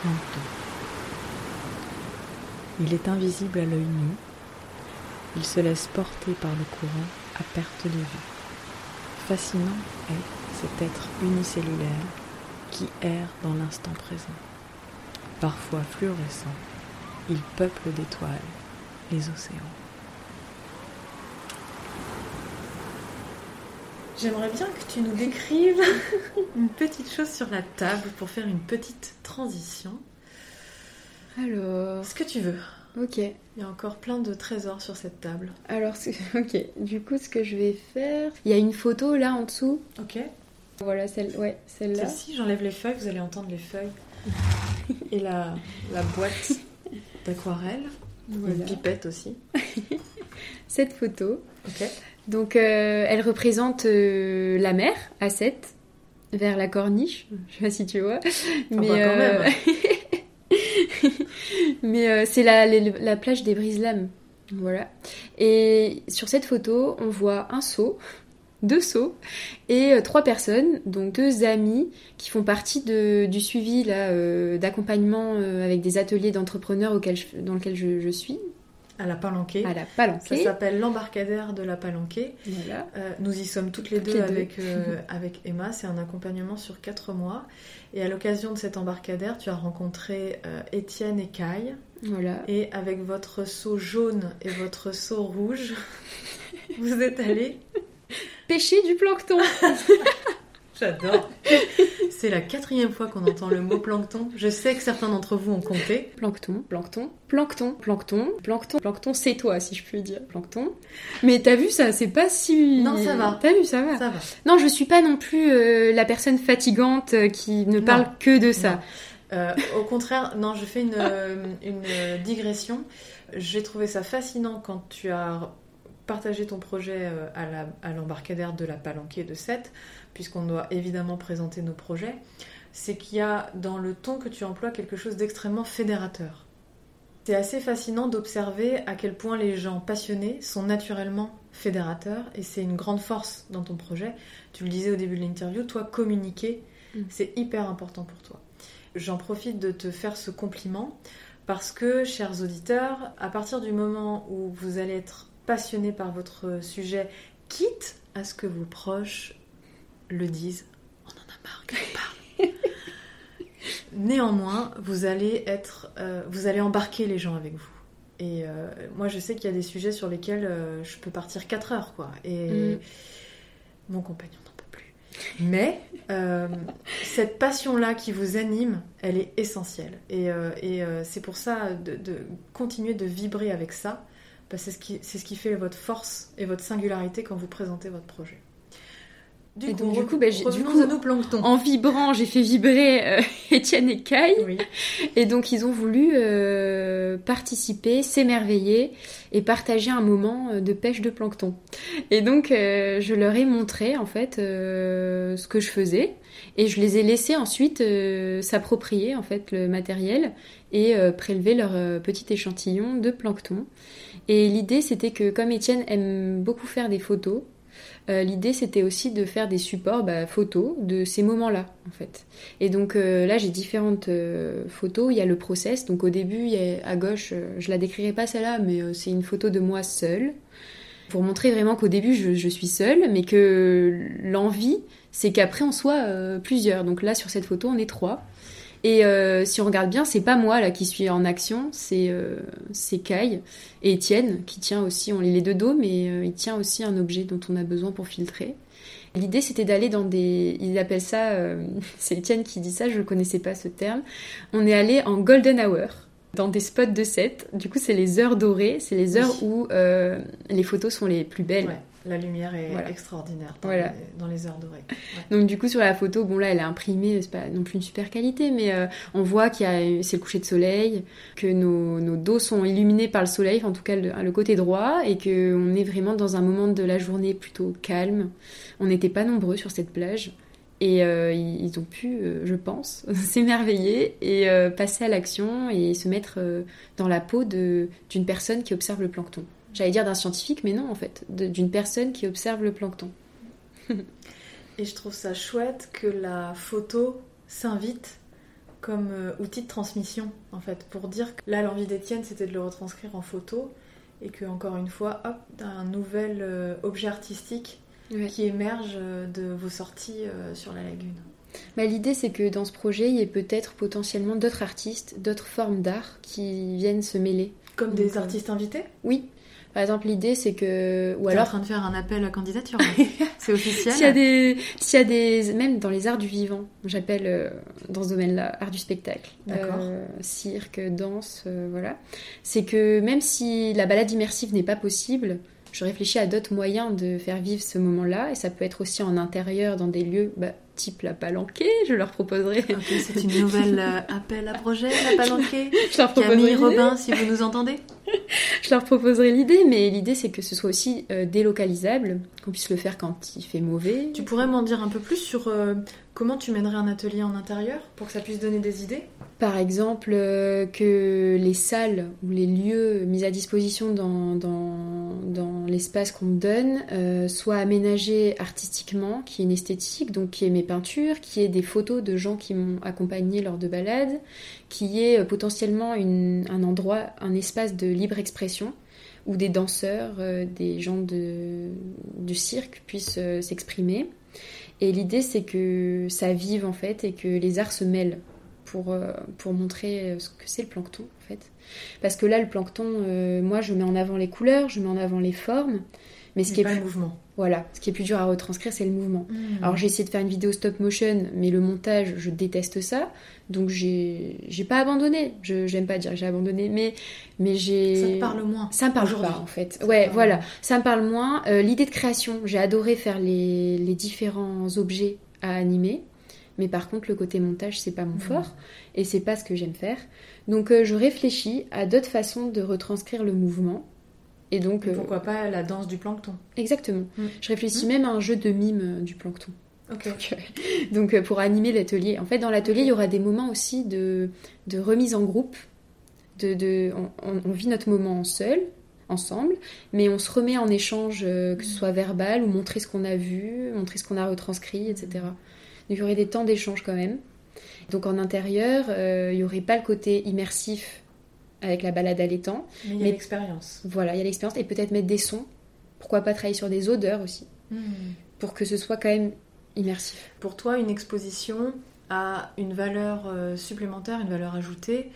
Plancton. Il est invisible à l'œil nu. Il se laisse porter par le courant à perte de vue. Fascinant est cet être unicellulaire qui erre dans l'instant présent. Parfois fluorescent, il peuple d'étoiles les océans. J'aimerais bien que tu nous décrives une petite chose sur la table pour faire une petite transition. Alors, Ce que tu veux. ok. Il y a encore plein de trésors sur cette table. Alors, ok. Du coup, ce que je vais faire, il y a une photo là en dessous. Ok Voilà, celle, ouais, celle-là. Celle-ci, j'enlève les feuilles, vous allez entendre les feuilles. Et la, la boîte d'aquarelle. Une pipette aussi. Cette photo. Ok. Donc, euh, elle représente euh, la mer à 7 vers la corniche. Je sais pas si tu vois. Mais, bah, quand même. Mais euh, c'est la, la plage des Brises-Lames. Voilà. Et sur cette photo, on voit un seau, deux seaux, et euh, trois personnes, donc deux amis qui font partie du suivi euh, d'accompagnement avec des ateliers d'entrepreneurs dans lesquels je, je suis, À la palanquée. à la Ça s'appelle l'embarcadère de la palanquée. Voilà. Euh, nous y sommes toutes les Toutes deux, les deux. Avec, euh, avec Emma. C'est un accompagnement sur quatre mois. Et à l'occasion de cet embarcadère, tu as rencontré euh, Étienne et Kai. Voilà. Et avec votre seau jaune et votre seau rouge, vous êtes allés. Pêcher du plancton. J'adore. C'est la quatrième fois qu'on entend le mot plancton. Je sais que certains d'entre vous ont compté. Plancton, plancton, plancton, plancton, plancton, plancton, c'est toi si je puis dire, plancton. Mais t'as vu ça, c'est pas si. Non, ça va. T'as vu, ça va. Ça va. Non, je suis pas non plus euh, la personne fatigante euh, qui ne Non. parle que de ça. Euh, au contraire, non, je fais une, une digression. J'ai trouvé ça fascinant quand tu as partagé ton projet à l'embarcadère de la Palanquée de 7, puisqu'on doit évidemment présenter nos projets. C'est qu'il y a dans le ton que tu emploies quelque chose d'extrêmement fédérateur. C'est assez fascinant d'observer à quel point les gens passionnés sont naturellement fédérateurs et c'est une grande force dans ton projet. Tu le disais au début de l'interview, toi communiquer, Mm. c'est hyper important pour toi. J'en profite de te faire ce compliment parce que, chers auditeurs, à partir du moment où vous allez être passionné par votre sujet, quitte à ce que vos proches le disent, on en a marre qu'elle parle. Néanmoins, vous allez être, euh, vous allez embarquer les gens avec vous. Et euh, moi, je sais qu'il y a des sujets sur lesquels euh, je peux partir 4 heures, quoi. Et Mm. mon compagnon n'en peut plus. Mais cette passion-là qui vous anime, elle est essentielle. Et, et, c'est pour ça de, de continuer de vibrer avec ça, parce que c'est ce, qui, c'est ce qui fait votre force et votre singularité quand vous présentez votre projet. Du Et coup, donc, du re- coup, bah, j'ai- du coup. En vibrant, j'ai fait vibrer euh, Étienne et Kai. Oui. Et donc, ils ont voulu euh, participer, s'émerveiller et partager un moment euh, de pêche de plancton. Et donc, euh, je leur ai montré, en fait, ce que je faisais. Et je les ai laissés ensuite s'approprier, en fait, le matériel et prélever leur petit échantillon de plancton. Et l'idée, c'était que, comme Étienne aime beaucoup faire des photos, euh, l'idée c'était aussi de faire des supports bah, photos de ces moments-là en fait. Et donc euh, là j'ai différentes euh, photos. Il y a le process. Donc au début y a, à gauche, je la décrirai pas celle-là, mais c'est une photo de moi seule pour montrer vraiment qu'au début je, je suis seule, mais que l'envie c'est qu'après on soit plusieurs. Donc là sur cette photo on est trois. Et euh, si on regarde bien, c'est pas moi là qui suis en action, c'est euh, c'est Kai et Étienne qui tient aussi, on les deux dos, mais euh, il tient aussi un objet dont on a besoin pour filtrer. L'idée c'était d'aller dans des, ils appellent ça, euh, c'est Étienne qui dit ça, je ne connaissais pas ce terme. On est allé en golden hour dans des spots de set. Du coup c'est les heures dorées, c'est les heures où les photos sont les plus belles. Ouais, la lumière est Voilà. extraordinaire dans, Voilà. les, dans les heures dorées. Ouais. Donc du coup sur la photo, bon là elle est imprimée, c'est pas non plus une super qualité, mais euh, on voit qu'il y a c'est le coucher de soleil, que nos, nos dos sont illuminés par le soleil, en tout cas le, le côté droit, et que on est vraiment dans un moment de la journée plutôt calme. On n'était pas nombreux sur cette plage. Et euh, ils ont pu, euh, je pense, s'émerveiller et passer à l'action et se mettre dans la peau d'une personne qui observe le plancton. J'allais dire d'un scientifique, mais non en fait, d'une personne qui observe le plancton. Et je trouve ça chouette que la photo s'invite comme euh, outil de transmission, en fait, pour dire que là, l'envie d'Étienne, c'était de le retranscrire en photo, et que, encore une fois, hop, un nouvel euh, objet artistique qui émerge euh, de vos sorties sur la lagune. Bah, L'idée, c'est que dans ce projet, il y ait peut-être potentiellement d'autres artistes, d'autres formes d'art qui viennent se mêler. Comme Donc, des artistes invités? Oui. Par exemple, l'idée, c'est que. Ou Ou en alors. train de faire un appel à candidature. C'est officiel. S'il y a des, s'il y a des, même dans les arts du vivant, j'appelle euh, dans ce domaine-là art du spectacle, D'accord. Euh, cirque, danse, euh, voilà. C'est que même si la balade immersive n'est pas possible, je réfléchis à d'autres moyens de faire vivre ce moment-là, et ça peut être aussi en intérieur, dans des lieux, bah, type la palanquée, je leur proposerai. Ok, c'est une nouvelle euh, appel à projet, la palanquée. je leur proposerai Camille l'idée. Robin, si vous nous entendez. Je leur proposerai l'idée, mais l'idée c'est que ce soit aussi euh, délocalisable, qu'on puisse le faire quand il fait mauvais. Tu pourrais m'en dire un peu plus sur euh, comment tu mènerais un atelier en intérieur pour que ça puisse donner des idées? Par exemple, euh, que les salles ou les lieux mis à disposition dans, l'espace qu'on me donne euh, soient aménagés artistiquement, qu'il y ait une esthétique, donc qu'il y ait mes peintures, qu'il y ait des photos de gens qui m'ont accompagné lors de balades, qu'il y ait euh, potentiellement une- un endroit, un espace de libre expression où des danseurs, des gens de, du cirque puissent s'exprimer. Et l'idée, c'est que ça vive en fait et que les arts se mêlent pour, euh, pour montrer euh, ce que c'est le plancton en fait. Parce que là, le plancton, euh, moi, je mets en avant les couleurs, je mets en avant les formes, mais ce Mais qui est plus, le mouvement. voilà, ce qui est plus dur à retranscrire, c'est le mouvement. Hmm. Alors j'ai essayé de faire une vidéo stop motion, mais le montage, je déteste ça. Donc j'ai pas abandonné. Je j'aime pas dire que j'ai abandonné, mais mais j'ai ça te parle moins. ça me parle pas en fait. Ça ouais, voilà, moins. ça me parle moins. Euh, L'idée de création, j'ai adoré faire les, les différents objets à animer. Mais par contre, le côté montage, c'est pas mon Mhm. fort et c'est pas ce que j'aime faire. Donc, euh, je réfléchis à d'autres façons de retranscrire le mouvement. Et donc, Et euh, Pourquoi pas la danse du plancton exactement. Mhm. Je réfléchis Mhm. même à un jeu de mime du plancton. Donc, euh, donc, euh, pour animer l'atelier. En fait, dans l'atelier, il y aura des moments aussi de, de remise en groupe. De, de, on, vit notre moment seul, ensemble, mais on se remet en échange, euh, que ce soit verbal ou montrer ce qu'on a vu, montrer ce qu'on a retranscrit, etc. Donc il y aurait des temps d'échange quand même. Donc en intérieur, euh, il n'y aurait pas le côté immersif avec la balade à l'étang. Mais il y a l'expérience. Voilà, il y a l'expérience et peut-être mettre des sons. Pourquoi pas travailler sur des odeurs aussi, Hmm. pour que ce soit quand même immersif. Pour toi, une exposition a une valeur euh, supplémentaire, une valeur ajoutée,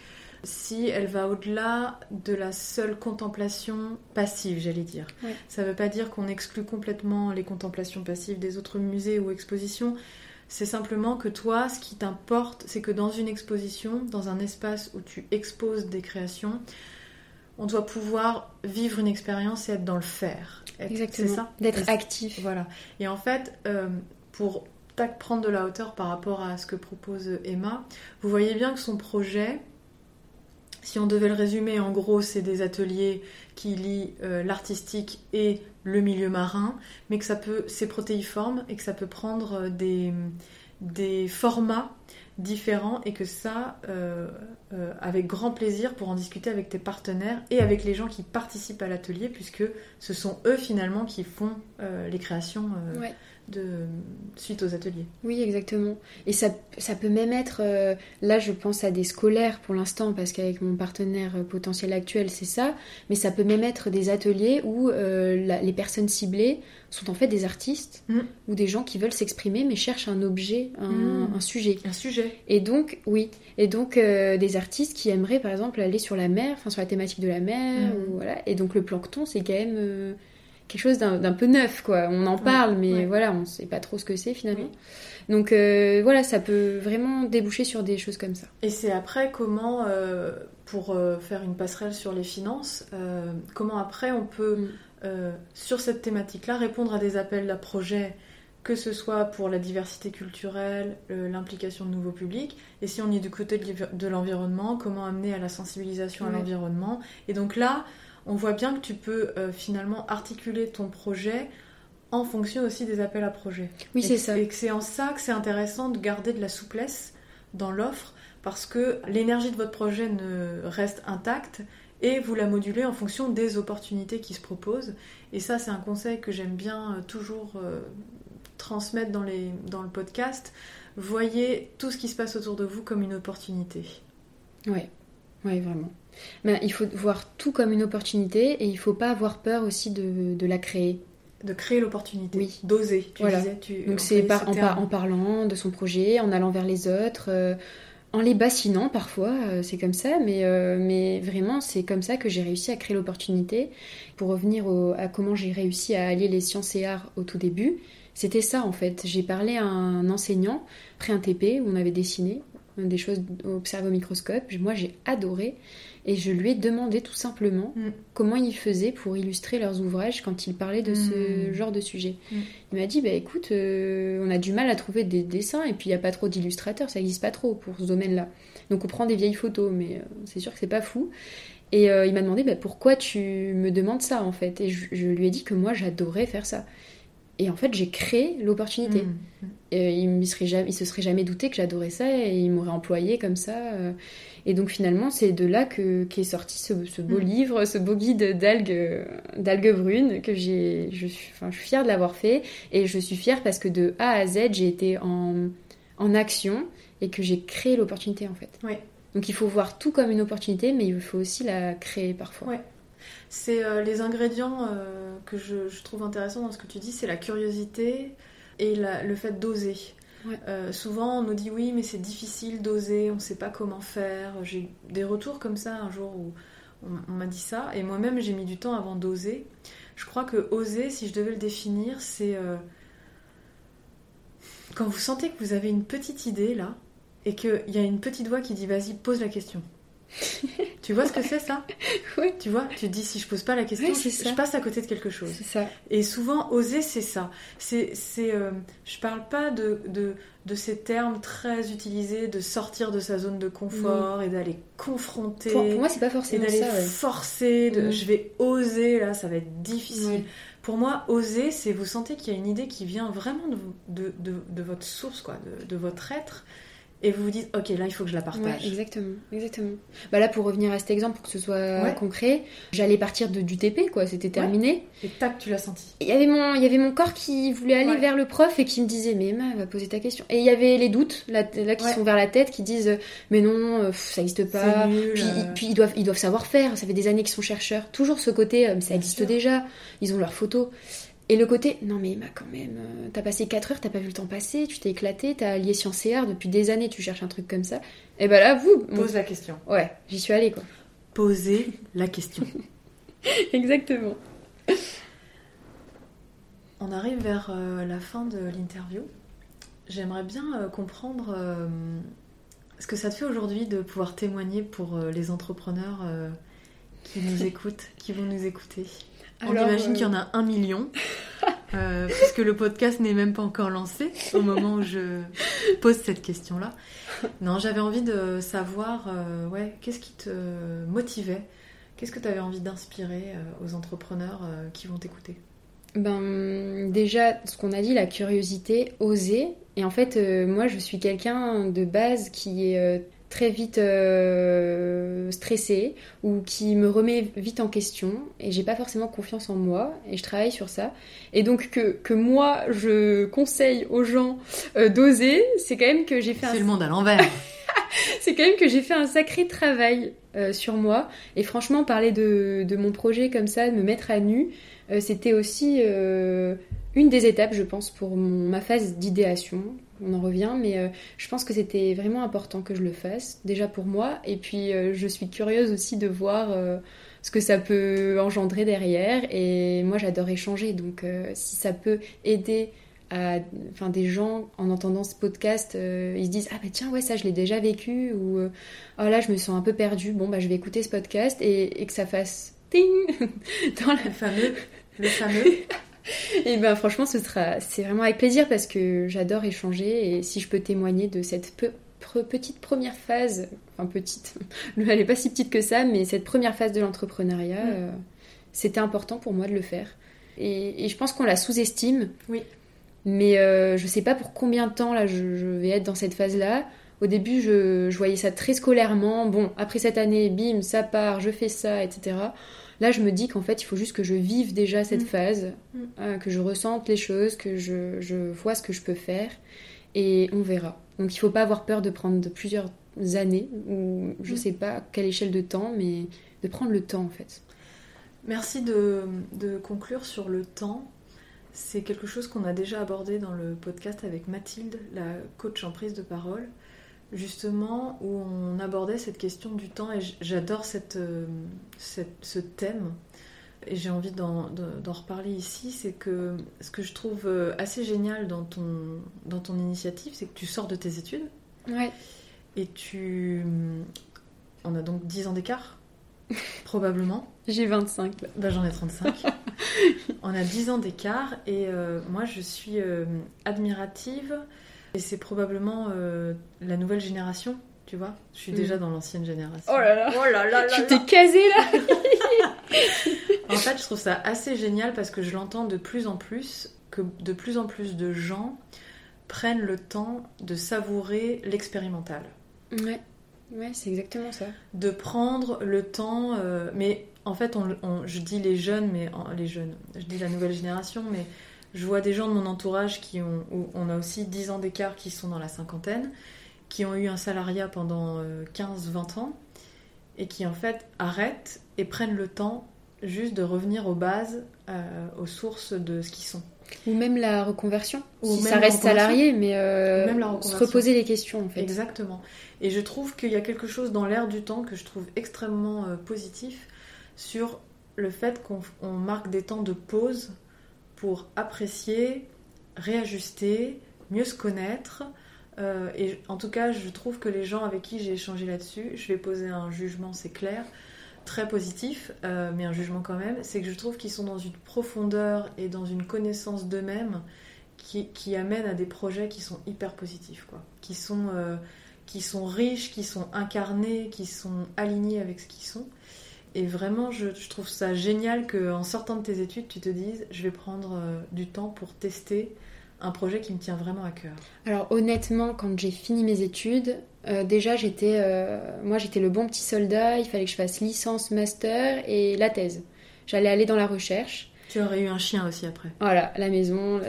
si elle va au-delà de la seule contemplation passive, j'allais dire. Ça ne veut pas dire qu'on exclut complètement les contemplations passives des autres musées ou expositions. C'est simplement que toi, ce qui t'importe, c'est que dans une exposition, dans un espace où tu exposes des créations, on doit pouvoir vivre une expérience et être dans le faire. Exactement. C'est ça? D'être actif. voilà. Et en fait, euh, pour prendre de la hauteur par rapport à ce que propose Emma, vous voyez bien que son projet, si on devait le résumer, en gros, c'est des ateliers qui lient euh, l'artistique et le milieu marin, mais que ça peut, c'est protéiforme et que ça peut prendre euh, des, formats différents et que ça, euh, avec grand plaisir pour en discuter avec tes partenaires et avec les gens qui participent à l'atelier, puisque ce sont eux finalement qui font les créations. De, suite aux ateliers. Oui, exactement. Et ça, ça peut même être, euh, là je pense à des scolaires pour l'instant, parce qu'avec mon partenaire euh, potentiel actuel c'est ça, mais ça peut même être des ateliers où euh, la- les personnes ciblées sont en fait des artistes Mm. ou des gens qui veulent s'exprimer mais cherchent un objet, un, Mm. un sujet. Un sujet. Et donc, oui, et donc euh, des artistes qui aimeraient par exemple aller sur la mer, enfin sur la thématique de la mer, Mm. ou, voilà. Et donc le plancton c'est quand même quelque chose d'un peu neuf, quoi. On en Ouais, parle, mais ouais. voilà, on sait pas trop ce que c'est finalement. Donc euh, voilà, ça peut vraiment déboucher sur des choses comme ça. Et c'est après comment, euh, pour euh, faire une passerelle sur les finances, comment après on peut, Mm. sur cette thématique-là, répondre à des appels à projets, que ce soit pour la diversité culturelle, l'implication de nouveaux publics, et si on est du côté de l'envi- de l'environnement, comment amener à la sensibilisation à l'environnement. Et donc là, on voit bien que tu peux euh, finalement articuler ton projet en fonction aussi des appels à projets. Oui, c'est ça. Et que c'est en ça que c'est intéressant de garder de la souplesse dans l'offre parce que l'énergie de votre projet ne reste intacte et vous la modulez en fonction des opportunités qui se proposent. Et ça, c'est un conseil que j'aime bien euh, toujours euh, transmettre dans, les, dans le podcast. Voyez tout ce qui se passe autour de vous comme une opportunité. Ouais, ouais, vraiment. Ben, il faut voir tout comme une opportunité et il faut pas avoir peur aussi de, de la créer. De créer l'opportunité, Oui. d'oser. Tu Voilà. disais, tu Donc c'est employais par- ce en, terme. par- en parlant de son projet, en allant vers les autres, euh, en les bassinant parfois, euh, c'est comme ça, mais, euh, mais vraiment c'est comme ça que j'ai réussi à créer l'opportunité. Pour revenir au- à comment j'ai réussi à allier les sciences et arts au tout début, c'était ça en fait. J'ai parlé à un enseignant, après un TP, où on avait dessiné des choses observées au microscope. Moi j'ai adoré et je lui ai demandé tout simplement Mm. comment ils faisaient pour illustrer leurs ouvrages quand ils parlaient de ce Mm. genre de sujet. Mm. Il m'a dit, bah écoute, euh, on a du mal à trouver des dessins et puis il n'y a pas trop d'illustrateurs, ça n'existe pas trop pour ce domaine-là. Donc on prend des vieilles photos, mais euh, c'est sûr que c'est pas fou. Et euh, il m'a demandé, bah, pourquoi tu me demandes ça en fait? Et je, je lui ai dit que moi j'adorais faire ça. Et en fait, j'ai créé l'opportunité. Mm. Euh, il, ne serait jamais, il se serait jamais douté que j'adorais ça et il m'aurait employé comme ça. euh. Et donc finalement, c'est de là que qu'est sorti ce, ce beau Mm. livre, ce beau guide d'algues, euh, d'algues brunes que j'ai. Je suis, enfin, je suis fière de l'avoir fait et je suis fière parce que de A à Z, j'ai été en, en action et que j'ai créé l'opportunité en fait. Ouais. Donc il faut voir tout comme une opportunité, mais il faut aussi la créer parfois. Ouais. C'est euh, les ingrédients euh, que je, je trouve intéressants dans ce que tu dis, c'est la curiosité et la- le fait d'oser. Ouais. Euh, souvent, on nous dit oui, mais c'est difficile d'oser, on ne sait pas comment faire. J'ai des retours comme ça un jour où on, on m'a dit ça, et moi-même j'ai mis du temps avant d'oser. Je crois que oser, si je devais le définir, c'est quand vous sentez que vous avez une petite idée là, et qu'il y a une petite voix qui dit vas-y, pose la question. tu vois ce que c'est ça? Ouais. Tu vois, tu te dis si je pose pas la question, je, passe à côté de quelque chose. C'est ça. Et souvent, oser, c'est ça. C'est, c'est, euh, je parle pas de, de, de ces termes très utilisés de sortir de sa zone de confort et d'aller confronter Pour, pour moi, c'est pas et forcément d'aller ça. ouais. forcer. De, Mm. Je vais oser, là, ça va être difficile. Pour moi, oser, c'est vous sentez qu'il y a une idée qui vient vraiment de, de, de, votre source, quoi, de votre être. Et vous vous dites, ok, là, il faut que je la Ouais, partage. exactement, exactement. Bah là, pour revenir à cet exemple, pour que ce soit Ouais. concret, j'allais partir de, du TP, quoi, c'était terminé. Et tac, tu l'as senti. Il y avait mon, il y avait mon corps qui voulait aller vers le prof et qui me disait, mais Emma, va poser ta question. Et il y avait les doutes, là, là qui sont vers la tête, qui disent, mais non, euh, ça n'existe pas. C'est nul, Puis, euh. puis ils doivent, ils doivent savoir faire. Ça fait des années qu'ils sont chercheurs. Toujours ce côté, euh, ça Bien existe sûr. déjà. Ils ont leurs photos. Et le côté, non mais Emma, quand même, euh, t'as passé 4 heures, t'as pas vu le temps passer, tu t'es éclaté, t'as allié sciences et arts depuis des années, tu cherches un truc comme ça. Et ben là, vous, Pose la question. ouais, j'y suis allée quoi. Posez la question. Exactement. On arrive vers euh, la fin de l'interview. J'aimerais bien euh, comprendre euh, ce que ça te fait aujourd'hui de pouvoir témoigner pour euh, les entrepreneurs euh, qui nous écoutent, qui vont nous écouter. On Alors, imagine euh, qu'il y en a un million. euh, puisque le podcast n'est même pas encore lancé au moment où je pose cette question-là. Non, j'avais envie de savoir, euh, ouais, qu'est-ce qui te motivait? Qu'est-ce que tu avais envie d'inspirer euh, aux entrepreneurs euh, qui vont t'écouter? Ben déjà, ce qu'on a dit, la curiosité, oser. Et en fait, euh, moi, je suis quelqu'un de base qui est euh, très vite euh, stressé ou qui me remet vite en question. Et j'ai pas forcément confiance en moi. Et je travaille sur ça. Et donc que, que moi, je conseille aux gens euh, d'oser, c'est quand même que j'ai fait un C'est le monde à l'envers. c'est quand même que j'ai fait un sacré travail euh, sur moi. Et franchement, parler de, de mon projet comme ça, de me mettre à nu, c'était aussi une des étapes, je pense, pour mon- ma phase d'idéation. On en revient, mais euh, je pense que c'était vraiment important que je le fasse, déjà pour moi. Et puis, euh, je suis curieuse aussi de voir euh, ce que ça peut engendrer derrière. Et moi, j'adore échanger. Donc, si ça peut aider à, enfin, des gens en entendant ce podcast, ils se disent ah bah tiens ouais ça je l'ai déjà vécu ou oh là je me sens un peu perdue. Bon bah je vais écouter ce podcast et, et que ça fasse ting dans la Le fameux, le fameux. et ben franchement, ce sera, c'est vraiment avec plaisir parce que j'adore échanger et si je peux témoigner de cette pre- petite première phase, enfin petite, elle est pas si petite que ça, mais cette première phase de l'entrepreneuriat, euh, c'était important pour moi de le faire. Et, et je pense qu'on la sous-estime. Oui. Mais euh, je sais pas pour combien de temps là je, je vais être dans cette phase-là. Au début, je, je voyais ça très scolairement. Bon, après cette année, bim, ça part, je fais ça, etc. Là, je me dis qu'en fait, il faut juste que je vive déjà cette Mm. phase, Mm. euh, que je ressente les choses, que je, je vois ce que je peux faire, et on verra. Donc, il faut pas avoir peur de prendre de plusieurs années, ou je Mm. sais pas à quelle échelle de temps, mais de prendre le temps en fait. Merci de, de conclure sur le temps. C'est quelque chose qu'on a déjà abordé dans le podcast avec Mathilde, la coach en prise de parole, justement où on abordait cette question du temps et j'adore cette, euh, cette- ce thème et j'ai envie d'en de- d'en reparler ici. C'est que ce que je trouve euh, assez génial dans ton, dans ton initiative, c'est que tu sors de tes études Ouais. et tu... On a donc 10 ans d'écart, probablement. J'ai 25 là. Bah, j'en ai 35. On a 10 ans d'écart et euh, moi je suis euh, admirative et c'est probablement euh, la nouvelle génération, tu vois. Je suis Mm. déjà dans l'ancienne génération. Oh là là. Oh là là là Tu t'es casé là En fait, je trouve ça assez génial parce que je l'entends de plus en plus que de plus en plus de gens prennent le temps de savourer l'expérimental. Ouais. Ouais, c'est exactement ça. de prendre le temps, euh, mais en fait, on, on- je dis les jeunes, mais en- les jeunes, je dis la nouvelle génération, mais je vois des gens de mon entourage qui ont, où on a aussi 10 ans d'écart qui sont dans la cinquantaine, qui ont eu un salariat pendant 15-20 ans et qui en fait arrêtent et prennent le temps juste de revenir aux bases, euh, aux sources de ce qu'ils sont. Ou même la reconversion. Ou si même ça reste salarié, mais euh, Ou même la se reposer les questions en fait. Exactement. Et je trouve qu'il y a quelque chose dans l'air du temps que je trouve extrêmement euh, positif sur le fait qu'on on marque des temps de pause pour apprécier, réajuster, mieux se connaître. Euh, et en tout cas, je trouve que les gens avec qui j'ai échangé là-dessus, je vais poser un jugement, c'est clair, très positif, euh, mais un jugement quand même, c'est que je trouve qu'ils sont dans une profondeur et dans une connaissance d'eux-mêmes qui, qui amène à des projets qui sont hyper positifs, quoi. Euh, qui sont riches, qui sont incarnés, qui sont alignés avec ce qu'ils sont. Et vraiment, je, je trouve ça génial qu'en sortant de tes études, tu te dises, je vais prendre euh, du temps pour tester un projet qui me tient vraiment à cœur. Alors honnêtement, quand j'ai fini mes études, euh, déjà j'étais, euh, moi j'étais le bon petit soldat. Il fallait que je fasse licence, master et la thèse. J'allais aller dans la recherche. Tu aurais eu un chien aussi après. Voilà, la maison,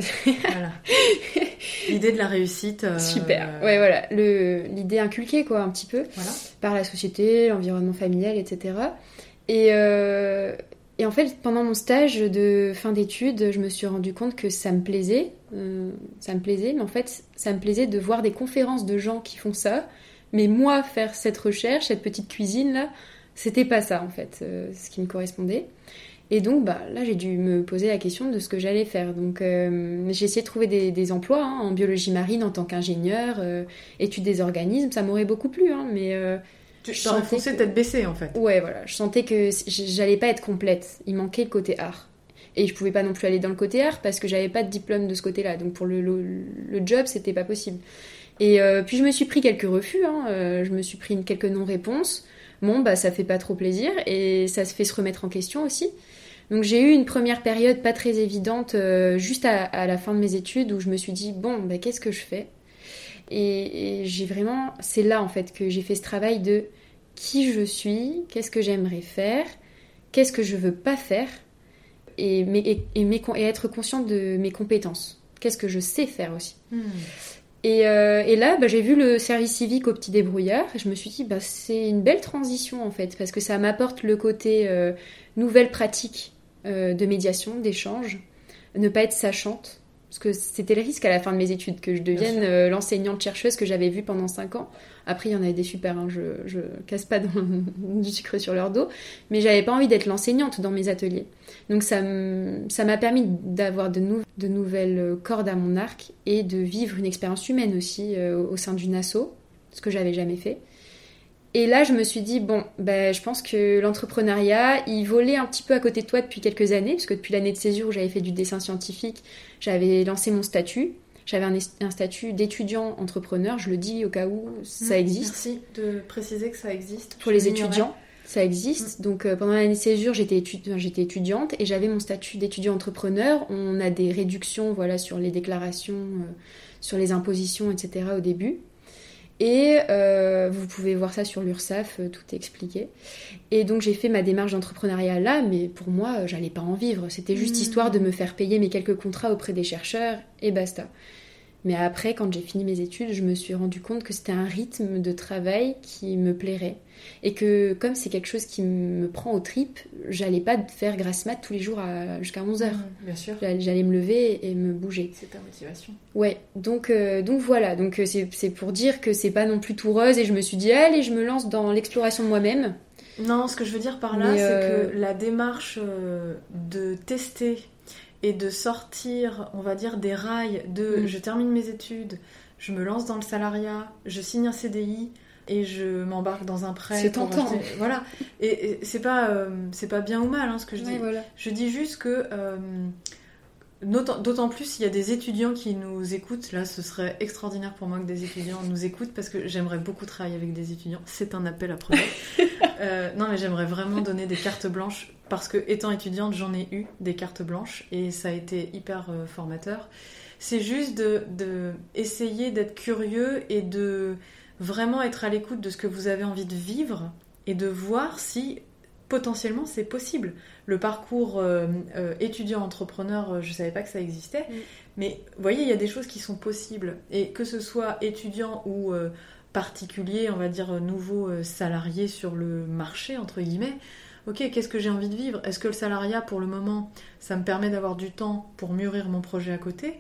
Voilà. L'idée de la réussite. euh, super. Ouais, voilà, le- l'idée inculquée quoi, un petit peu Voilà. par la société, l'environnement familial, etc. Et, euh, et en fait, pendant mon stage de fin d'études, je me suis rendu compte que ça me plaisait. euh, ça me plaisait, mais en fait, ça me plaisait de voir des conférences de gens qui font ça. Mais moi, faire cette recherche, cette petite cuisine là, c'était pas ça en fait, euh, ce qui me correspondait. Et donc, bah, là, j'ai dû me poser la question de ce que j'allais faire. Donc, j'ai essayé de trouver des, emplois hein, en biologie marine en tant qu'ingénieur, euh, étude des organismes. Ça m'aurait beaucoup plu, hein, mais Tu Je t'aurais sentais foncé que- tête baissée en fait. Ouais, voilà, je sentais que j'allais pas être complète. Il manquait le côté art. Et je pouvais pas non plus aller dans le côté art parce que j'avais pas de diplôme de ce côté-là. Donc pour le, le, le job, c'était pas possible. Et euh, puis je me suis pris quelques refus, hein, euh, je me suis pris quelques non-réponses. Bon, bah ça fait pas trop plaisir et ça se fait se remettre en question aussi. Donc j'ai eu une première période pas très évidente euh, juste à, à, la fin de mes études où je me suis dit bon, bah qu'est-ce que je fais? Et, et j'ai vraiment, c'est là en fait que j'ai fait ce travail de qui je suis, qu'est-ce que j'aimerais faire, qu'est-ce que je veux pas faire et, et, et, et être consciente de mes compétences. Qu'est-ce que je sais faire aussi. Hmm. Et, euh, et, là, bah, j'ai vu le service civique au petit débrouillard et je me suis dit, bah, c'est une belle transition en fait, parce que ça m'apporte le côté euh, nouvelle pratique euh, de médiation, d'échange, ne pas être sachante, parce que c'était le risque à la fin de mes études que je devienne euh, l'enseignante chercheuse que j'avais vue pendant 5 ans. Après, il y en avait des super, hein, je, je casse pas dans, du sucre sur leur dos, mais j'avais pas envie d'être l'enseignante dans mes ateliers. Donc ça m'a permis d'avoir de, nou de, nouvelles cordes à mon arc et de vivre une expérience humaine aussi euh, au sein d'une asso, ce que j'avais jamais fait. Et là, je me suis dit, bon, ben, je pense que l'entrepreneuriat, il volait un petit peu à côté de toi depuis quelques années, parce que depuis l'année de césure où j'avais fait du dessin scientifique, j'avais lancé mon statut. J'avais un, un, statut d'étudiant entrepreneur, je le dis au cas où ça existe. Merci de préciser que ça existe. Pour les étudiants, ça existe. Mmh. Donc euh, pendant l'année de césure, j'étais étudi étudiante et j'avais mon statut d'étudiant entrepreneur. On a des réductions voilà, sur les déclarations, euh, sur les impositions, etc. au début. Et euh, vous pouvez voir ça sur l'URSSAF, tout est expliqué. Et donc j'ai fait ma démarche d'entrepreneuriat là, mais pour moi, j'allais pas en vivre. C'était juste mmh. histoire de me faire payer mes quelques contrats auprès des chercheurs et basta. Mais après, quand j'ai fini mes études, je me suis rendu compte que c'était un rythme de travail qui me plairait. Et que comme c'est quelque chose qui me prend aux tripes, j'allais pas faire grasse mat tous les jours jusqu'à 11h. Mmh, bien sûr. J'allais me lever et me bouger. C'est ta motivation. Ouais, donc, euh, donc voilà. Donc c'est pour dire que c'est pas non plus tout rose et je me suis dit, allez, je me lance dans l'exploration de moi-même. Non, ce que je veux dire par là, c'est euh... que la démarche euh, de tester et de sortir, on va dire, des rails de mmh. je termine mes études, je me lance dans le salariat, je signe un CDI et je m'embarque dans un prêt. C'est tentant. Acheter... Voilà. Et, et c'est pas, euh, c'est pas bien ou mal hein, ce que je ouais, dis. Voilà. Je dis juste que. Euh, D'autant plus s'il y a des étudiants qui nous écoutent, là ce serait extraordinaire pour moi que des étudiants nous écoutent parce que j'aimerais beaucoup travailler avec des étudiants. C'est un appel à projet. euh, non mais j'aimerais vraiment donner des cartes blanches parce que étant étudiante j'en ai eu des cartes blanches et ça a été hyper euh, formateur. C'est juste de, de essayer d'être curieux et de vraiment être à l'écoute de ce que vous avez envie de vivre et de voir si potentiellement c'est possible. Le parcours euh, euh, étudiant-entrepreneur, euh, je ne savais pas que ça existait, mm. mais vous voyez, il y a des choses qui sont possibles. Et que ce soit étudiant ou euh, particulier, on va dire nouveau salarié sur le marché, entre guillemets, ok, qu'est-ce que j'ai envie de vivre? Est-ce que le salariat, pour le moment, ça me permet d'avoir du temps pour mûrir mon projet à côté?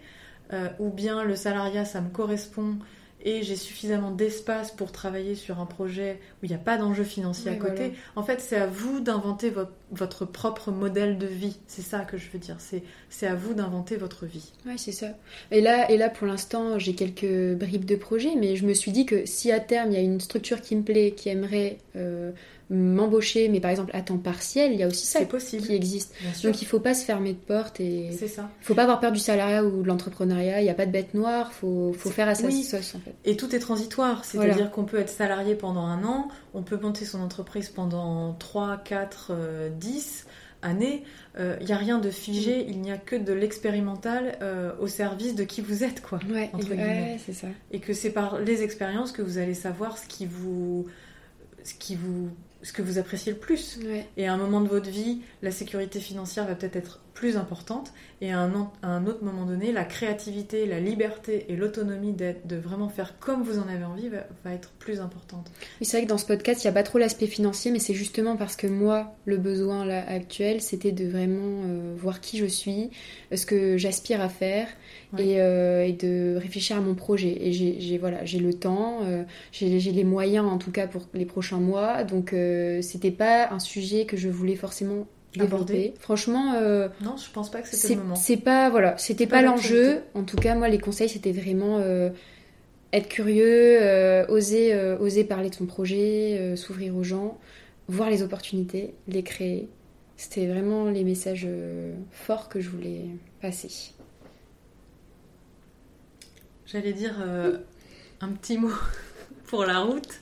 Ou bien le salariat, ça me correspond et j'ai suffisamment d'espace pour travailler sur un projet où il n'y a pas d'enjeu financier Oui, à côté. voilà. En fait, c'est à vous d'inventer votre, votre propre modèle de vie. C'est ça que je veux dire. C'est, à vous d'inventer votre vie. Ouais, c'est ça. Et là, et là pour l'instant, j'ai quelques bribes de projet, mais je me suis dit que si à terme, il y a une structure qui me plaît, qui aimerait euh, m'embaucher, mais par exemple à temps partiel, il y a aussi ça possible. qui existe. Donc il faut pas se fermer de porte et C'est ça. il faut pas avoir peur du salariat ou de l'entrepreneuriat. Il n'y a pas de bête noire. Faut faut faire à sa oui. sauce en fait. Et tout est transitoire, c'est-à-dire Voilà. qu'on peut être salarié pendant un an, on peut monter son entreprise pendant 3, 4, euh, 10 années. Il n'y a rien de figé, il n'y a que de l'expérimental euh, au service de qui vous êtes, quoi. Ouais, Entre ouais, guillemets. c'est ça. Et que c'est par les expériences que vous allez savoir ce qui vous, ce qui vous, ce que vous appréciez le plus. Ouais. Et à un moment de votre vie, la sécurité financière va peut-être être plus importante. Et à un, an- à un autre moment donné, la créativité, la liberté et l'autonomie de vraiment faire comme vous en avez envie va, va être plus importante. Oui, c'est vrai que dans ce podcast, il n'y a pas trop l'aspect financier, mais c'est justement parce que moi, le besoin là, actuel, c'était de vraiment euh, voir qui je suis, euh, ce que j'aspire à faire, Ouais. et, euh, et de réfléchir à mon projet. Et j'ai voilà, j'ai le temps, euh, j'ai les moyens en tout cas pour les prochains mois, donc c'était pas un sujet que je voulais forcément Aborder. Franchement, euh, Non, je pense pas que c'était le moment. c'est pas voilà, c'était pas l'enjeu. En tout cas, moi, les conseils, c'était vraiment euh, être curieux, euh, oser, oser parler de son projet, s'ouvrir aux gens, voir les opportunités, les créer. C'était vraiment les messages forts que je voulais passer. J'allais dire un petit mot pour la route.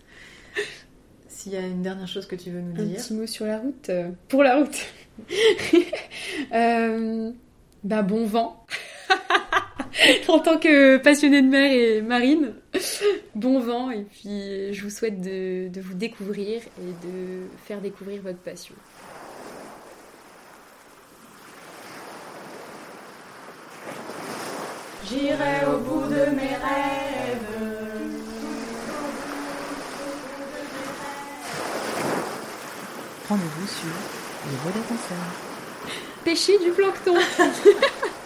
S'il y a une dernière chose que tu veux nous Un dire. petit mot sur la route. euh, pour la route. Euh, bah bon vent. en tant que passionnée de mer et marine, bon vent. Et puis je vous souhaite de, de vous découvrir et de faire découvrir votre passion. J'irai au bout de mes rêves. Rendez-vous sur les volets. Pêcher du plancton